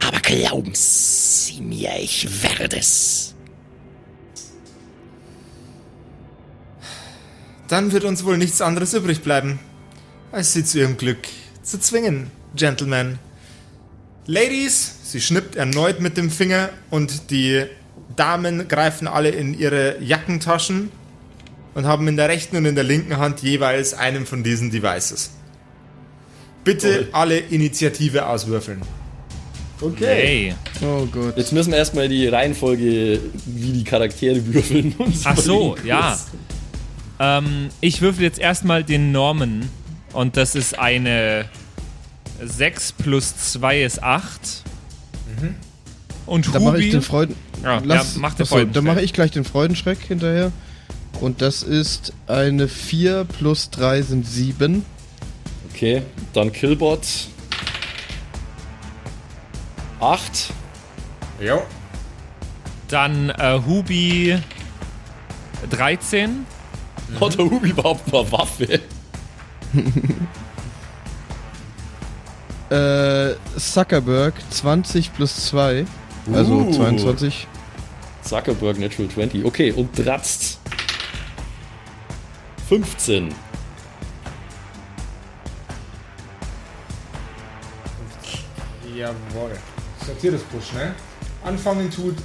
Aber glauben Sie mir, ich werde es. Dann wird uns wohl nichts anderes übrig bleiben, als sie zu ihrem Glück zu zwingen, Gentlemen. Ladies, sie schnippt erneut mit dem Finger und die Damen greifen alle in ihre Jackentaschen und haben in der rechten und in der linken Hand jeweils einen von diesen Devices. Bitte Toll. alle Initiative auswürfeln. Hey. Oh Gott. Jetzt müssen wir erstmal die Reihenfolge, wie die Charaktere würfeln. uns Ach so, ja. Ähm, ich würfel jetzt erstmal den Norman. Und das ist eine 6 plus 2 ist 8. Und Dann mache ich Hubi. den Freuden. Ja, Lass, ja, mach den achso, Dann mache ich gleich den Freudenschreck hinterher. Und das ist eine 4 plus 3 sind 7. Okay, dann Killbot. 8. Jo. Dann äh, Hubi 13. Hat der Hubi überhaupt mal Waffe? Äh, Zuckerberg 20 plus 2. Also Uh. 22. Zuckerberg Natural 20. Okay, und Dratzt. 15. Jawohl. Sortier das bloß schnell. Anfangen tut äh,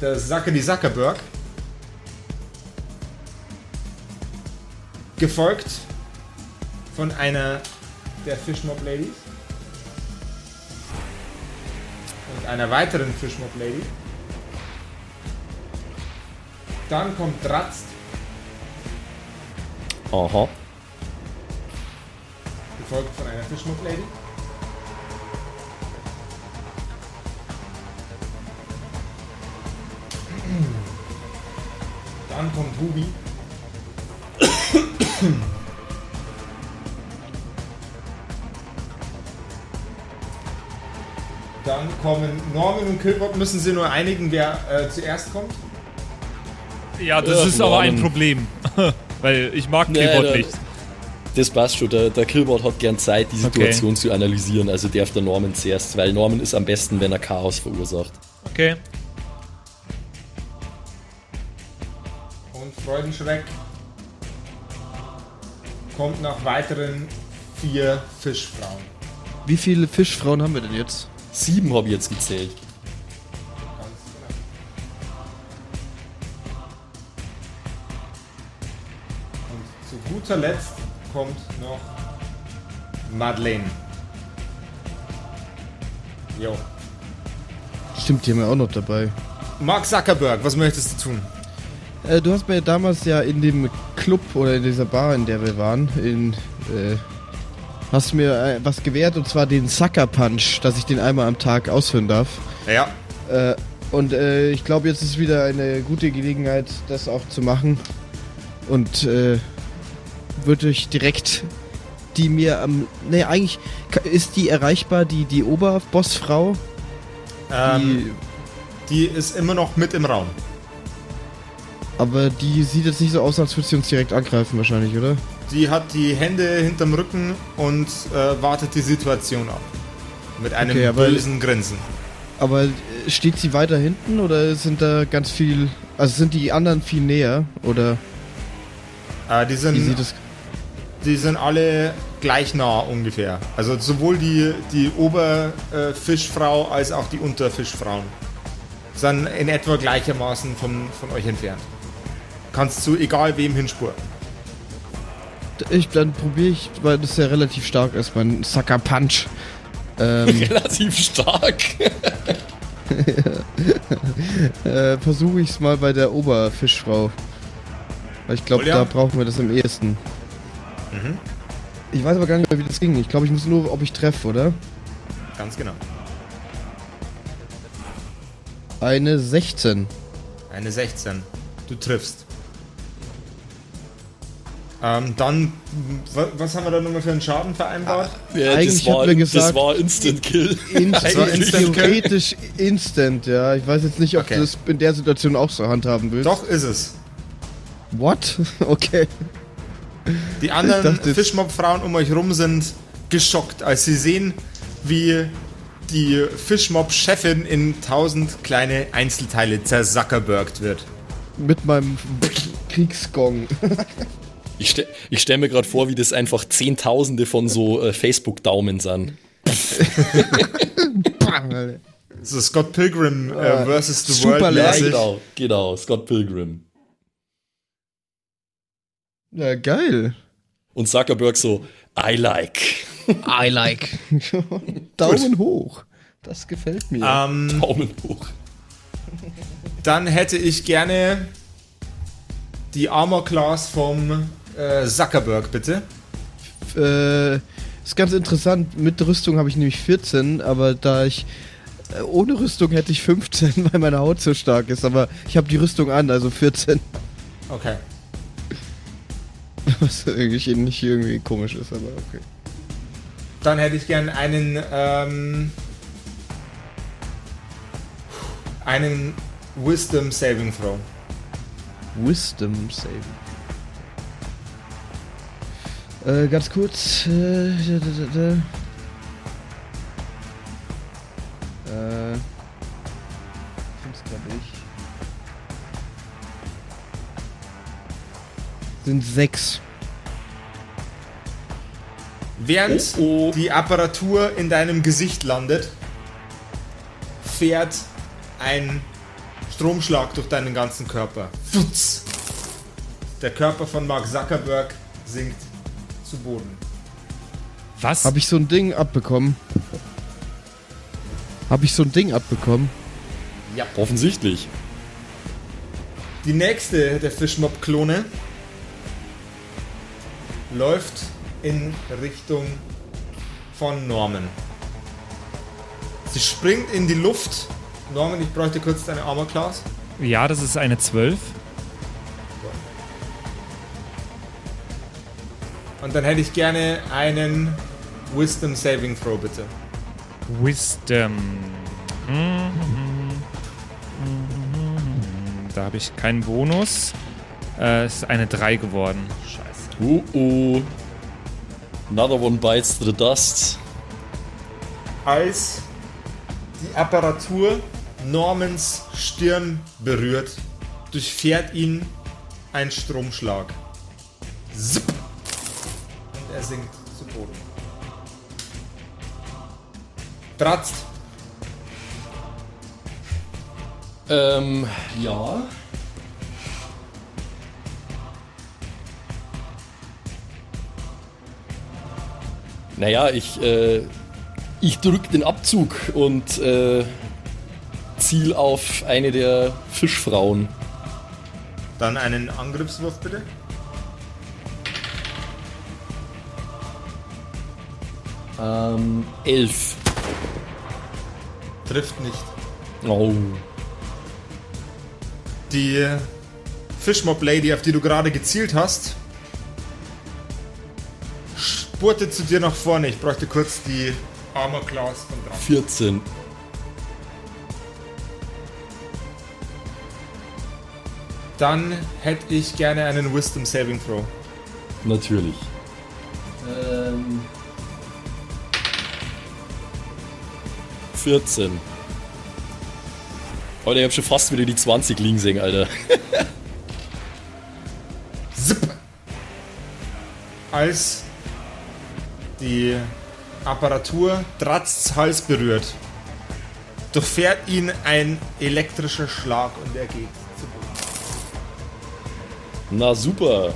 der Sackety Zuckerberg. Gefolgt von einer der Fishmob Ladies. Und einer weiteren Fishmob Lady. Dann kommt Dratzt, Aha. gefolgt von einer Fishmob Lady. Dann kommt Hubi. Dann kommen Norman und Kilbot. Müssen sie nur einigen, wer äh, zuerst kommt? Ja, das Ach, ist aber ein Norman. Problem. Weil ich mag Nee, da- nicht. Das passt schon. Der, der Killbot hat gern Zeit, die Situation zu analysieren. Also darf der Norman zuerst, weil Norman ist am besten, wenn er Chaos verursacht. Okay. Und Freudenschreck kommt nach weiteren vier Fischfrauen. Wie viele Fischfrauen haben wir denn jetzt? Sieben habe ich jetzt gezählt. Ganz genau. Und zu guter Letzt kommt noch Madeleine. Jo. Stimmt, die haben wir auch noch dabei. Mark Zuckerberg, was möchtest du tun? Äh, du hast mir damals ja in dem Club oder in dieser Bar, in der wir waren, in, äh, hast mir äh, was gewährt und zwar den Sucker Punch, dass ich den einmal am Tag ausführen darf. Ja. Äh, und äh, ich glaube, jetzt ist wieder eine gute Gelegenheit, das auch zu machen. Und äh, würde ich direkt die mir am. Ne, eigentlich ist die erreichbar, die, die Oberbossfrau. Ähm, Die, die ist immer noch mit im Raum. Aber die sieht jetzt nicht so aus, als würde sie uns direkt angreifen, wahrscheinlich, oder? Die hat die Hände hinterm Rücken und äh, wartet die Situation ab. Mit einem Okay, aber- bösen Grinsen. Aber äh, steht sie weiter hinten oder sind da ganz viel Also sind die anderen viel näher oder Äh, die, wie sind, sieht es? die sind alle gleich nah ungefähr. Also sowohl die, die Oberfischfrau als auch die Unterfischfrauen sind in etwa gleichermaßen von, von euch entfernt. Kannst zu egal wem hinspurten. Ich dann probiere ich, weil das ja relativ stark ist, mein Sucker Punch. Ähm, Relativ stark. äh, Versuche ich es mal bei der Oberfischfrau. Weil ich glaube, da brauchen wir das am ehesten. Ich weiß aber gar nicht mehr, wie das ging. Ich glaube, ich muss nur, ob ich treffe, oder? Ganz genau. Eine 16. Eine 16. Du triffst. Ähm, dann, wa- was haben wir da nochmal für einen Schaden vereinbart? Ja, Eigentlich das, war, hat mir das gesagt- war Instant Kill. Inst war instant theoretisch instant, ja. Ich weiß jetzt nicht, ob Okay. du das in der Situation auch so handhaben willst. Doch, ist es. What? Okay. Die anderen Fischmob-Frauen um euch rum sind geschockt, als sie sehen, wie die Fischmob-Chefin in tausend kleine Einzelteile zersackerbergt wird. Mit meinem Kriegsgong. Ich, ste ich stelle mir gerade vor, wie das einfach Zehntausende von so äh, Facebook-Daumen sind. So Scott Pilgrim äh, versus the super World mäßig. genau, genau, Scott Pilgrim. Ja, geil. Und Zuckerberg so, I like. I like. Daumen hoch. Das gefällt mir. Ähm, Daumen hoch. dann hätte ich gerne die Armor Class vom äh, Zuckerberg, bitte. äh, ist ganz interessant. Mit Rüstung habe ich nämlich 14, aber da ich äh, ohne Rüstung hätte ich 15, weil meine Haut so stark ist. Aber ich habe die Rüstung an, also 14. Okay. Was irgendwie nicht irgendwie komisch ist, aber okay. Dann hätte ich gern einen, ähm, einen Wisdom Saving Throw. Wisdom Saving. Äh, ganz kurz. Äh. Äh. Find's nicht. Sind sechs. Während Oh, oh. die Apparatur in deinem Gesicht landet, fährt ein Stromschlag durch deinen ganzen Körper. Futz! Der Körper von Mark Zuckerberg sinkt zu Boden. Was? Hab ich so ein Ding abbekommen? Hab ich so ein Ding abbekommen? Offensichtlich. Die nächste der Fischmob-Klone läuft in Richtung von Norman. Sie springt in die Luft. Norman, ich bräuchte kurz deine Armor Class. Ja, das ist eine 12. Und dann hätte ich gerne einen Wisdom Saving Throw, bitte. Wisdom. Mhm. Da habe ich keinen Bonus. Äh, es ist eine 3 geworden. Scheiße. Oh, oh. Another one bites the dust. Als die Apparatur Normans Stirn berührt, durchfährt ihn ein Stromschlag. Zipp. Er sinkt zu Boden. Bratzt. Ähm, ja. Naja, ich, äh, ich drück den Abzug und äh, ziel auf eine der Fischfrauen. Dann einen Angriffswurf, bitte. Ähm, elf. Trifft nicht. Oh. Die Fishmob Lady, auf die du gerade gezielt hast, spurte zu dir nach vorne. Ich bräuchte kurz die Armor Class von dran. 14. Dann hätte ich gerne einen Wisdom Saving Throw. Natürlich. 14. Alter, ich hab schon fast wieder die 20 liegen sehen, Alter. Zip. Als die Apparatur Dratz Hals berührt, durchfährt ihn ein elektrischer Schlag und er geht zu Boden. Na super.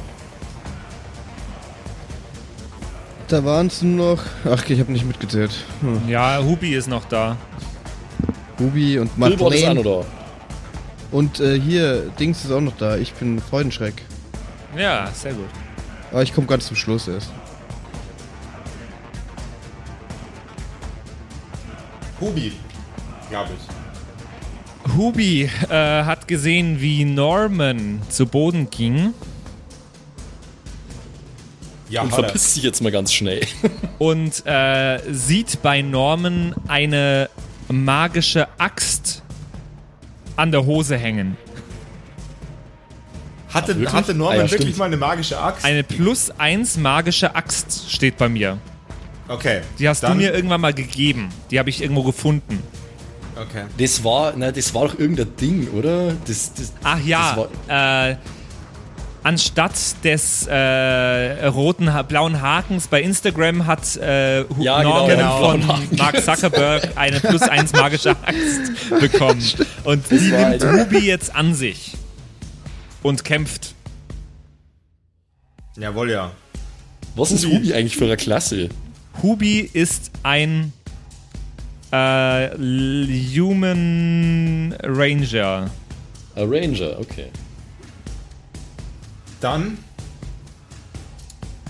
Da waren es nur noch. Ach, ich habe nicht mitgezählt. Hm. Ja, Hubi ist noch da. Ruby und ist Madeleine. da. Und äh, hier, Dings ist auch noch da. Ich bin Freudenschreck. Ja, sehr gut. Aber ich komme ganz zum Schluss erst. Hubi, glaube ich. Hubi äh, hat gesehen, wie Norman zu Boden ging Ja, Und er. verpisst sich jetzt mal ganz schnell. und äh, sieht bei Norman eine magische Axt an der Hose hängen. Hatte, wirklich? hatte Norman Ah, ja, wirklich mal eine magische Axt? Eine plus 1 magische Axt steht bei mir. okay. Die hast dann, du mir irgendwann mal gegeben. Die habe ich irgendwo gefunden. Okay. Das war, na, das war doch irgendein Ding, oder? Das, das, Ach ja, äh, anstatt des äh, roten, blauen Hakens bei Instagram hat äh, Ja, genau, Norman genau. von Blauen Haken. Mark Zuckerberg eine plus 1 magische Axt bekommen. Und die nimmt Ruby jetzt an sich und kämpft. Jawohl, ja. was ist Hubi. Eigentlich für eine Klasse? Hubi ist ein äh, Human Ranger. Ein Ranger, okay. Dann,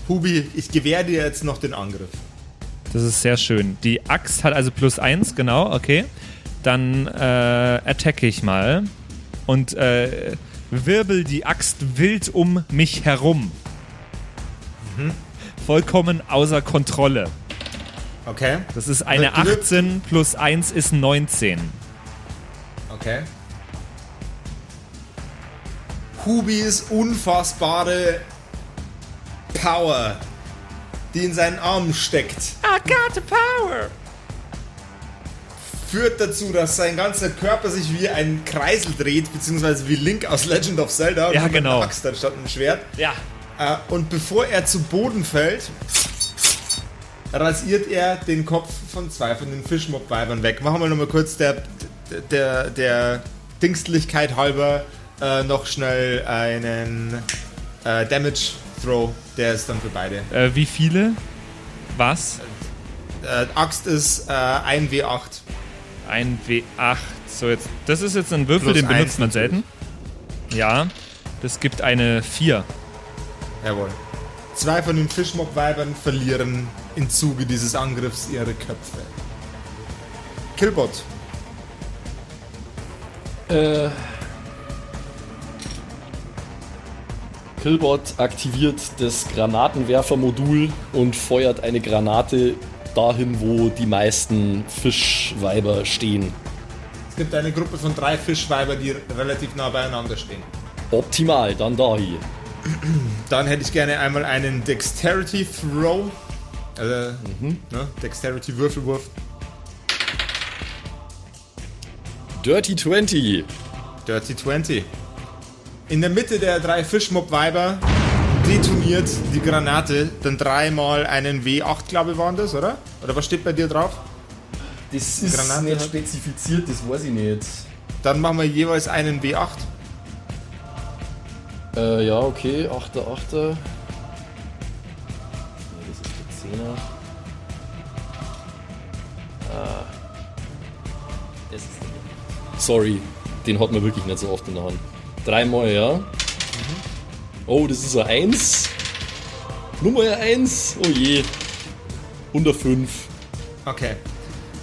Hubi, ich gewähre dir jetzt noch den Angriff. Das ist sehr schön. Die Axt hat also plus 1, genau, okay. Dann äh, attacke ich mal und äh, wirbel die Axt wild um mich herum. Vollkommen außer Kontrolle. Okay. Das ist eine Du- du- 18 plus 1 ist 19. Okay. Hubis unfassbare Power, die in seinen Armen steckt, I got the power! führt dazu, dass sein ganzer Körper sich wie ein Kreisel dreht, beziehungsweise wie Link aus Legend of Zelda. Ja, mit genau. Axt anstatt einem Schwert. Ja. Äh, und bevor er zu Boden fällt, rasiert er den Kopf von zwei von den Fischmob-Weibern weg. Machen wir nochmal kurz der, der, der Dingstlichkeit halber äh, noch schnell einen äh, Damage Throw. Der ist dann für beide. Äh, wie viele? Was? Äh, Axt ist äh, 1W8. Ein W8. So, jetzt. Das ist jetzt ein Würfel, Plus den benutzt man selten. Ja. Das gibt eine 4. Jawohl. Zwei von den Fischmob-Weibern verlieren im Zuge dieses Angriffs ihre Köpfe. Killbot. Äh. Killbot aktiviert das Granatenwerfermodul und feuert eine Granate dahin, wo die meisten Fischweiber stehen. Es gibt eine Gruppe von drei Fischweiber, die relativ nah beieinander stehen. Optimal, dann da hier. Dann hätte ich gerne einmal einen Dexterity Throw. Also, ne, Dexterity Würfelwurf. Dirty 20. Dirty 20. In der Mitte der drei Fischmob-Weiber detoniert die Granate dann dreimal einen W8, glaube ich, waren das, oder? Oder was steht bei dir drauf? Das ist Granate nicht hat- spezifiziert, das weiß ich nicht. Dann machen wir jeweils einen W8. Äh, ja, okay, 8er, 8er. Nee, das ist der 10er. Ah. Das ist der. Sorry, den hat man wirklich nicht so oft in der Hand. Dreimal, ja. Oh, das ist eine 1. Nummer 1. Oh je. Unter 5. Okay.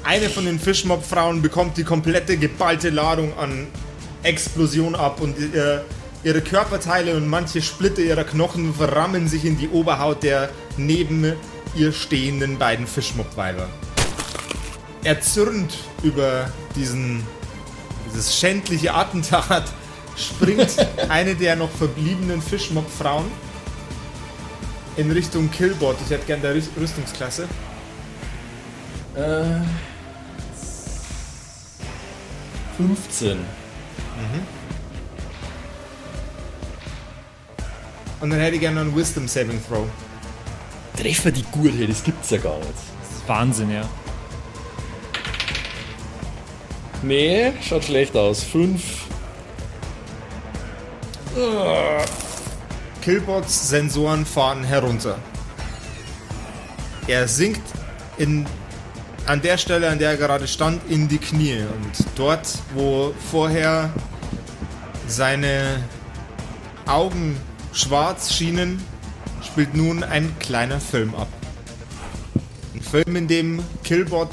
Eine von den Fischmob-Frauen bekommt die komplette geballte Ladung an Explosion ab und ihr, ihre Körperteile und manche Splitter ihrer Knochen verrammen sich in die Oberhaut der neben ihr stehenden beiden Fischmob-Weiber. Erzürnt über diesen, dieses schändliche Attentat springt eine der noch verbliebenen Fischmob-Frauen in Richtung Killboard. Ich hätte gerne der Rüstungsklasse. Äh, 15. Mhm. Und dann hätte ich gerne einen Wisdom Saving Throw. Treffer die gut Gurte, das gibt's ja gar nicht. Das ist Wahnsinn, ja. Nee, schaut schlecht aus. 5 Killbox-Sensoren fahren herunter. Er sinkt in, an der Stelle, an der er gerade stand, in die Knie. Und dort, wo vorher seine Augen schwarz schienen, spielt nun ein kleiner Film ab. Ein Film, in dem Killbot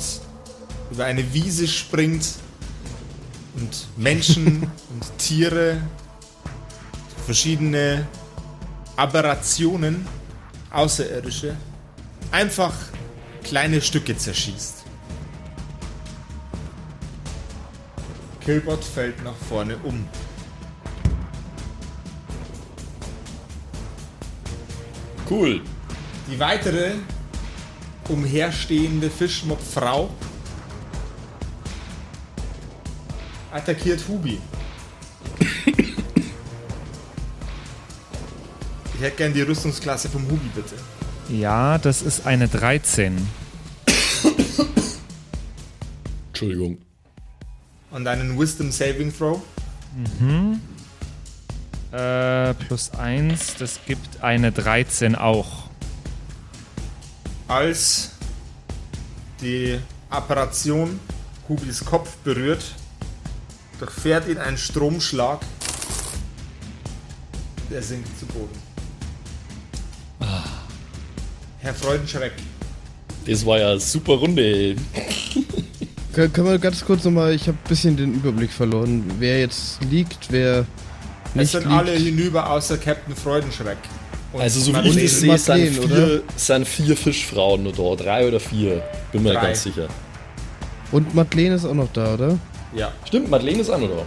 über eine Wiese springt und Menschen und Tiere verschiedene Aberrationen, Außerirdische, einfach kleine Stücke zerschießt. Killbot fällt nach vorne um. Cool. Die weitere umherstehende Fischmob-Frau attackiert Hubi. Ich hätte gern die Rüstungsklasse vom Hubi, bitte. Ja, das ist eine 13. Entschuldigung. Und einen Wisdom Saving Throw. Äh, plus 1, das gibt eine 13 auch. Als die Apparation Hubis Kopf berührt, durchfährt ihn ein Stromschlag. Der sinkt zu Boden. Herr Freudenschreck, Das war ja eine super Runde. Können, wir ganz kurz nochmal, ich habe ein bisschen den Überblick verloren, wer jetzt liegt, wer es nicht sind liegt. alle hinüber außer Captain Freudenschreck. Und Also so wie ich sehe, sind Madeleine, oder? vier, sind vier Fischfrauen nur da. Drei oder vier. Bin mir Drei. ganz sicher. Und Madeleine ist auch noch da, oder? Ja. Stimmt, Madeleine ist auch noch da.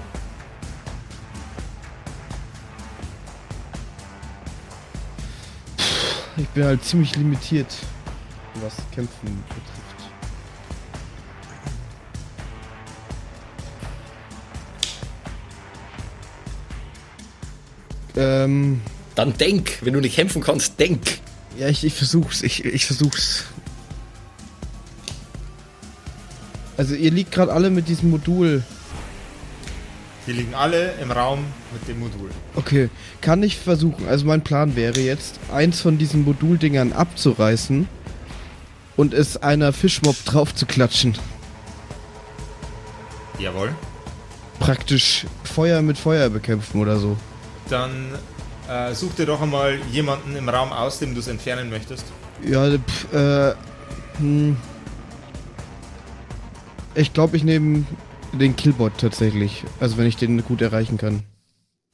Ich bin halt ziemlich limitiert, was Kämpfen betrifft. Ähm, Dann denk, wenn du nicht kämpfen kannst, denk. ja, ich, ich versuch's, ich, ich versuch's. Also ihr liegt gerade alle mit diesem Modul. Die liegen alle im Raum mit dem Modul. Okay, kann ich versuchen. Also mein Plan wäre jetzt, eins von diesen Moduldingern abzureißen und es einer Fischmob drauf zu klatschen. Jawohl. Praktisch Feuer mit Feuer bekämpfen oder so. Dann äh, such dir doch einmal jemanden im Raum aus, dem du es entfernen möchtest. Ja, pf, äh, hm. Ich glaube, ich nehme den Killbot tatsächlich. Also wenn ich den gut erreichen kann.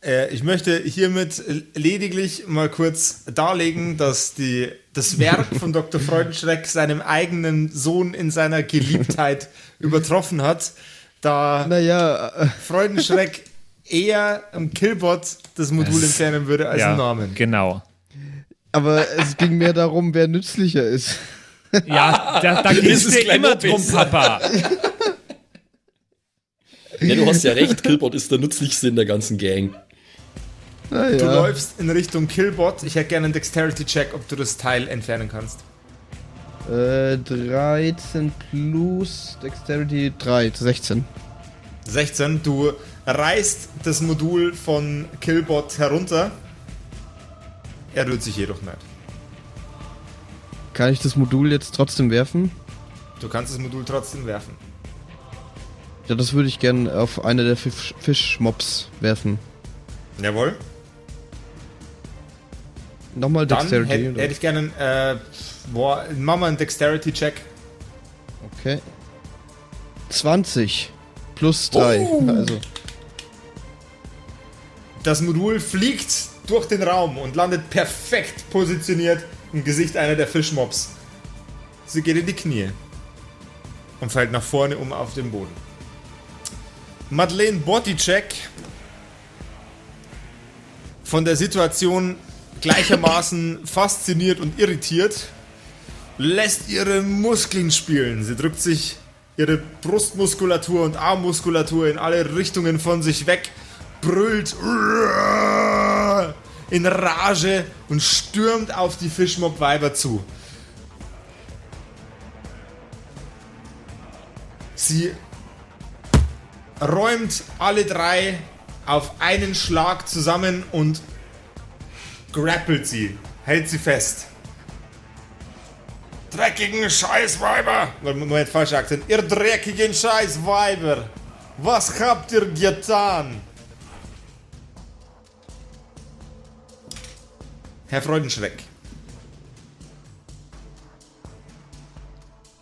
Äh, ich möchte hiermit lediglich mal kurz darlegen, dass die, das Werk von Dr. Freudenschreck seinem eigenen Sohn in seiner Geliebtheit übertroffen hat, da Naja, äh, Freudenschreck eher am Killbot das Modul entfernen würde als ja, im Namen. genau. aber es ging mehr darum, wer nützlicher ist. Ja, da, da dir gleich immer drum. Papa. Ja, du hast ja recht, Killbot ist der nützlichste in der ganzen Gang. Naja. Du läufst in Richtung Killbot. Ich hätte gerne einen Dexterity-Check, ob du das Teil entfernen kannst. Äh, 13 plus Dexterity 3, 16. 16. Du reißt das Modul von Killbot herunter. Er rührt sich jedoch nicht. Kann ich das Modul jetzt trotzdem werfen? Du kannst das Modul trotzdem werfen. Ja, das würde ich gern auf eine der Fisch Fischmobs werfen. Jawohl. Nochmal Dann Dexterity. hätte oder? hätt ich gerne einen, äh, boah, mach mal einen Dexterity-Check. Okay. 20 plus 3. Also, Das Modul fliegt durch den Raum und landet perfekt positioniert im Gesicht einer der Fischmobs. Sie geht in die Knie und fällt nach vorne um auf den Boden. Madeleine Bodycheck von der Situation gleichermaßen fasziniert und irritiert, lässt ihre Muskeln spielen. Sie drückt sich ihre Brustmuskulatur und Armmuskulatur in alle Richtungen von sich weg brüllt in Rage und stürmt auf die Fischmob-Weiber zu. Sie räumt alle drei auf einen Schlag zusammen und grappelt sie, hält sie fest. Dreckigen Scheißweiber! Moment, falscher Akzent. Ihr dreckigen Scheißweiber! Was habt ihr getan? Herr Freudenschreck.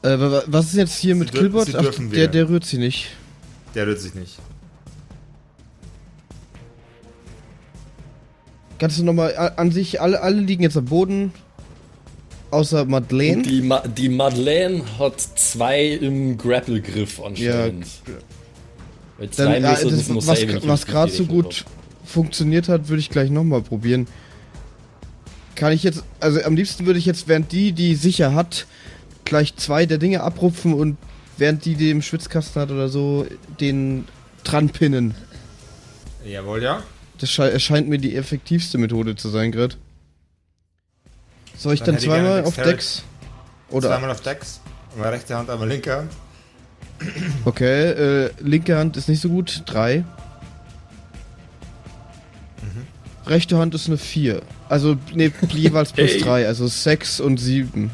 Äh, wa- wa- was ist jetzt hier mit Killbot? Sie Ach, dürfen der, der rührt sie nicht. Der rührt sich nicht. Kannst du nochmal an sich, alle, alle liegen jetzt am Boden. Außer Madeleine. Die, Ma die Madeleine hat zwei im Grapple-Griff anscheinend. Weil zwei Dann, ja, das, was was gerade so gut funktioniert hat, würde ich gleich nochmal probieren. Kann ich jetzt, also am liebsten würde ich jetzt, während die, die sicher hat, gleich zwei der Dinge abrupfen und während die, die im Schwitzkasten hat oder so, den dran pinnen. Jawohl, ja. Das sche erscheint mir die effektivste Methode zu sein, gerade. Soll ich Dann dann, zweimal auf. Dex? Oder? Zweimal auf Dex. Einmal rechte Hand, einmal linke Hand. Okay, äh, linke Hand ist nicht so gut. Drei. Mhm. Rechte Hand ist eine 4. Also, ne, jeweils plus. 3. Also 6 und 7.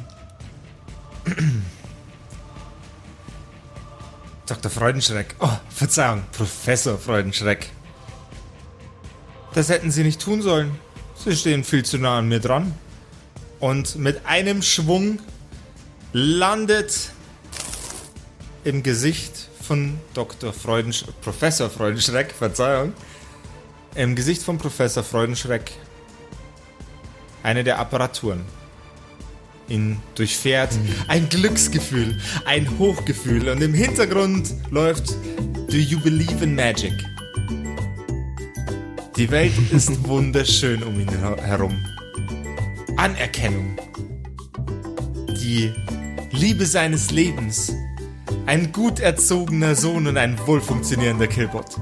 Dr. Freudenschreck. Oh, Verzeihung, Professor Freudenschreck. Das hätten Sie nicht tun sollen. Sie stehen viel zu nah an mir dran. Und mit einem Schwung landet im Gesicht von Dr. Freudensch Professor Freudenschreck, Verzeihung, im Gesicht von Professor Freudenschreck eine der Apparaturen. Ihn durchfährt ein Glücksgefühl, ein Hochgefühl und im Hintergrund läuft Do You Believe in Magic? Die Welt ist wunderschön um ihn her- herum. Anerkennung. Die Liebe seines Lebens. Ein gut erzogener Sohn und ein wohlfunktionierender Killbot.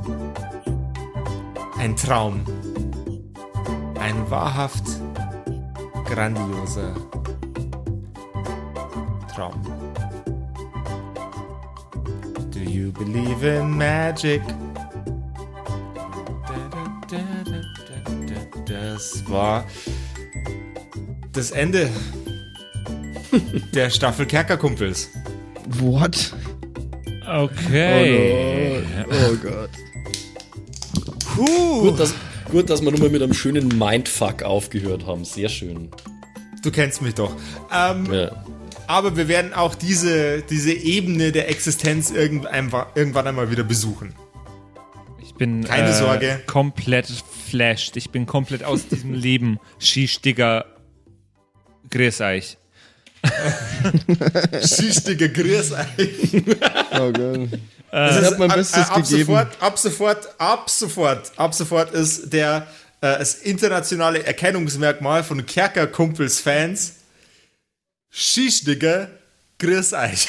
Ein Traum. Ein wahrhaft grandioser Traum. Do you believe in magic? Das war das Ende der Staffel Kerkerkumpels. What? Okay. Oh Gott. Puh, Gut, dass, gut, dass wir nur mal mit einem schönen Mindfuck aufgehört haben. Sehr schön. du kennst mich doch. Ähm, Ja. Aber wir werden auch diese, diese Ebene der Existenz irgendwann, irgendwann einmal wieder besuchen. Ich bin Keine äh, Sorge. komplett flashed. Ich bin komplett aus diesem Leben. Skistigger. Grüß euch. Schichtige Grüß Oh Gott. Das Ich mein ab- Bestes ab, gegeben. Sofort, ab sofort, ab sofort, ab sofort ist der äh, das internationale Erkennungsmerkmal von Kerkerkumpels-Fans Schichtiger Grüß euch.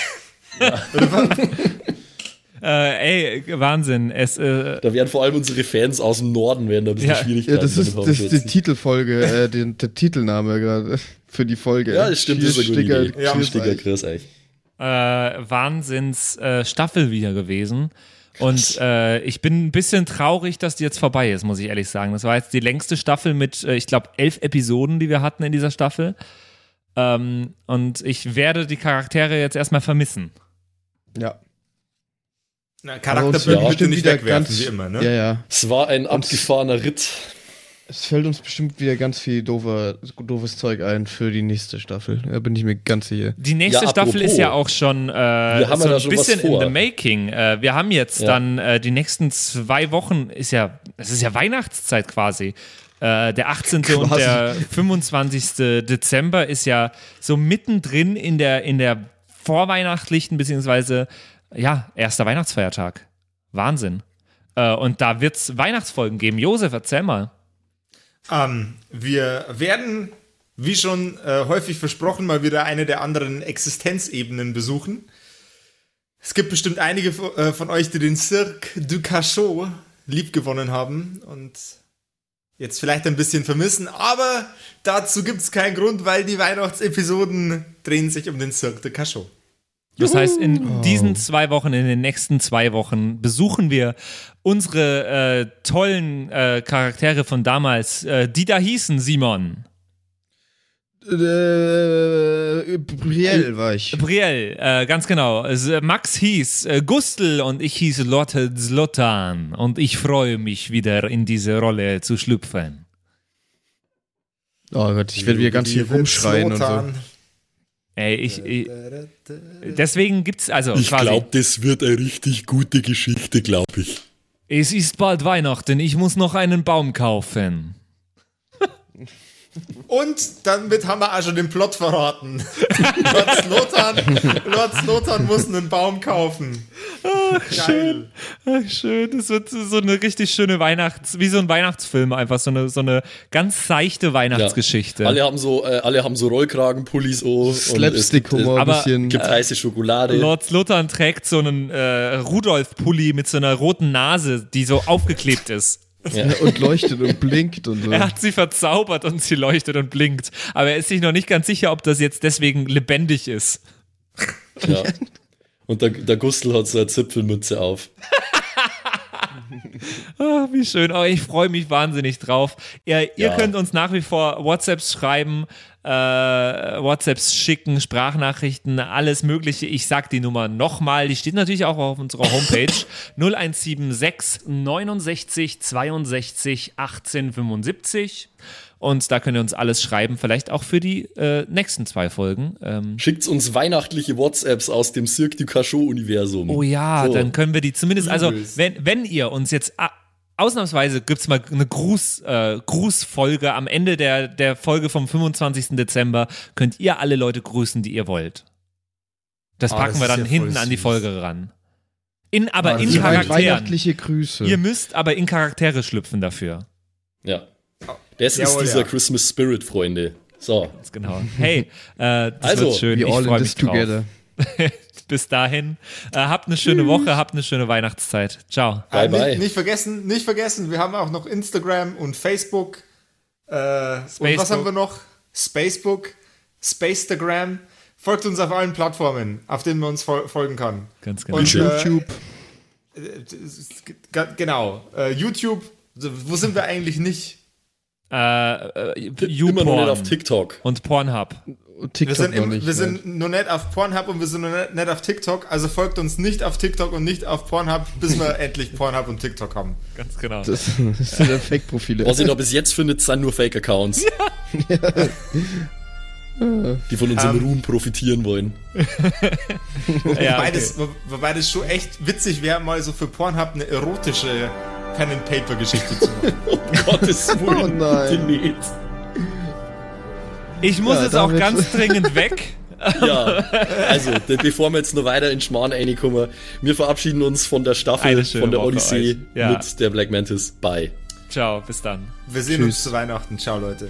Äh, ey, Wahnsinn. Es, äh, Da werden vor allem unsere Fans aus dem Norden werden da ein bisschen Ja, Schwierigkeiten Ja, das ist, das ist die Titelfolge, äh, den, der Titelname gerade für die Folge. Ja, das stimmt, das ist eine gute Idee. Ja. Chris, ey. äh, Wahnsinns äh, Staffel wieder gewesen. Und äh, ich bin ein bisschen traurig, dass die jetzt vorbei ist, muss ich ehrlich sagen. Das war jetzt die längste Staffel mit, äh, ich glaube, elf Episoden, die wir hatten in dieser Staffel. Ähm, und ich werde die Charaktere jetzt erstmal vermissen. Ja. Na, Charakterbögen fällt bitte bestimmt nicht wieder wegwerfen, ganz- wie immer, ne? Ja, ja. Es war ein abgefahrener Ritt. Es fällt uns bestimmt wieder ganz viel doofer, doofes Zeug ein für die nächste Staffel. Da bin ich mir ganz sicher. Die nächste Ja, Staffel apropos. ist ja auch schon, äh, haben so ja ein schon bisschen in the making. Äh, wir haben jetzt Ja. dann äh, die nächsten zwei Wochen, ist ja, es ist ja Weihnachtszeit quasi. Äh, der 18. und Quasi. der 25. Dezember ist ja so mittendrin in der, in der vorweihnachtlichen, beziehungsweise, ja, erster Weihnachtsfeiertag. Wahnsinn. Äh, und da wird es Weihnachtsfolgen geben. Josef, erzähl mal. Ähm, wir werden, wie schon äh, häufig versprochen, mal wieder eine der anderen Existenzebenen besuchen. Es gibt bestimmt einige äh, von euch, die den Cirque du Cachot liebgewonnen haben und jetzt vielleicht ein bisschen vermissen, aber dazu gibt es keinen Grund, weil die Weihnachtsepisoden drehen sich um den Cirque de Cachot. Das heißt, in diesen zwei Wochen, in den nächsten zwei Wochen besuchen wir unsere äh, tollen äh, Charaktere von damals, äh, die da hießen, Simon. Äh, Brielle war ich. Brielle, äh, ganz genau. Also, Max hieß äh, Gustl und ich hieß Lotte Zlotan. Und ich freue mich wieder in diese Rolle zu schlüpfen. Oh Gott, ich werde wieder ganz viel rumschreien und so. Ey, ich, ich deswegen gibt's also Ich glaube, das wird eine richtig gute Geschichte, glaube ich. Es ist bald Weihnachten, ich muss noch einen Baum kaufen. Und damit haben wir auch schon den Plot verraten. Lord Slotan, Lord Slotan muss einen Baum kaufen. Geil. Ach, schön, das wird so eine richtig schöne Weihnachts-, wie so ein Weihnachtsfilm einfach, so eine, so eine ganz seichte Weihnachtsgeschichte. Alle haben so, äh, alle haben so Rollkragenpullis oh, Slapstick-Humor ein aber- bisschen. es gibt heiße Schokolade. Lord Slotan trägt so einen äh, Rudolf-Pulli mit so einer roten Nase, die so aufgeklebt ist. Ja. und leuchtet und blinkt und so. Er hat sie verzaubert und sie leuchtet und blinkt. Aber er ist sich noch nicht ganz sicher, ob das jetzt deswegen lebendig ist. Ja. Und der, der Gustl hat so eine Zipfelmütze auf. Ah, wie schön. Oh, ich freue mich wahnsinnig drauf. Ihr, ihr Ja. könnt uns nach wie vor WhatsApps schreiben, äh, WhatsApps schicken, Sprachnachrichten, alles Mögliche. Ich sag die Nummer nochmal. Die steht natürlich auch auf unserer Homepage. 0176 69 62 18 75. Und da könnt ihr uns alles schreiben, vielleicht auch für die äh, nächsten zwei Folgen. Ähm, Schickt uns weihnachtliche WhatsApps aus dem Cirque du Cachot-Universum. Oh ja, So. dann können wir die zumindest, also wenn, wenn ihr uns jetzt ah, ausnahmsweise gibt's mal eine Gruß, äh, Grußfolge am Ende der, der Folge vom 25. Dezember, könnt ihr alle Leute grüßen, die ihr wollt. Das Ah, packen das wir dann ja hinten an die. Folge ran. In, aber das in Wei- Charakteren. Weihnachtliche Grüße. Ihr müsst aber in Charaktere schlüpfen dafür. Ja. Das ist Jawohl, dieser ja. Christmas Spirit, Freunde. So. Ganz genau. Hey, äh, das Also, wird schön. Ich all in freue mich this drauf. together. Bis dahin. Äh, habt eine schöne Woche, habt eine schöne Weihnachtszeit. Ciao. Bye, Äh, bye. Nicht, nicht vergessen, nicht vergessen, wir haben auch noch Instagram und Facebook. Äh, und was haben wir noch? Spacebook, Spacestagram. Folgt uns auf allen Plattformen, auf denen man uns fol folgen kann. Ganz genau. Und, YouTube. Äh, genau. Äh, YouTube, wo sind wir eigentlich nicht? Äh, äh, Immer noch nicht auf TikTok. und Pornhub. Und Wir TikTok sind, noch im, nicht. wir ne? sind nur nicht auf Pornhub und wir sind nur nicht, nicht auf TikTok. Also folgt uns nicht auf TikTok und nicht auf Pornhub, bis wir endlich Pornhub und TikTok haben. Ganz genau. Das, das sind ja Fake-Profile. Was ihr da bis jetzt findet, sind nur Fake-Accounts. Die von unserem Ähm. Ruhm profitieren wollen. Ja, wobei, okay. das, wo- wobei das schon echt witzig wäre, mal so für Pornhub eine erotische Pen-and-Paper-Geschichte zu machen. Um Gottes Willen, Oh nein. bitte nicht. Ich muss Ja, jetzt auch ganz dringend weg. Ja, also, be- bevor wir jetzt noch weiter in Schmarrn reinkommen, wir verabschieden uns von der Staffel, von der Woche Odyssee euch. Ja. mit der Black Mantis. Bye. Ciao, bis dann. Wir sehen Tschüss. uns zu Weihnachten. Ciao, Leute.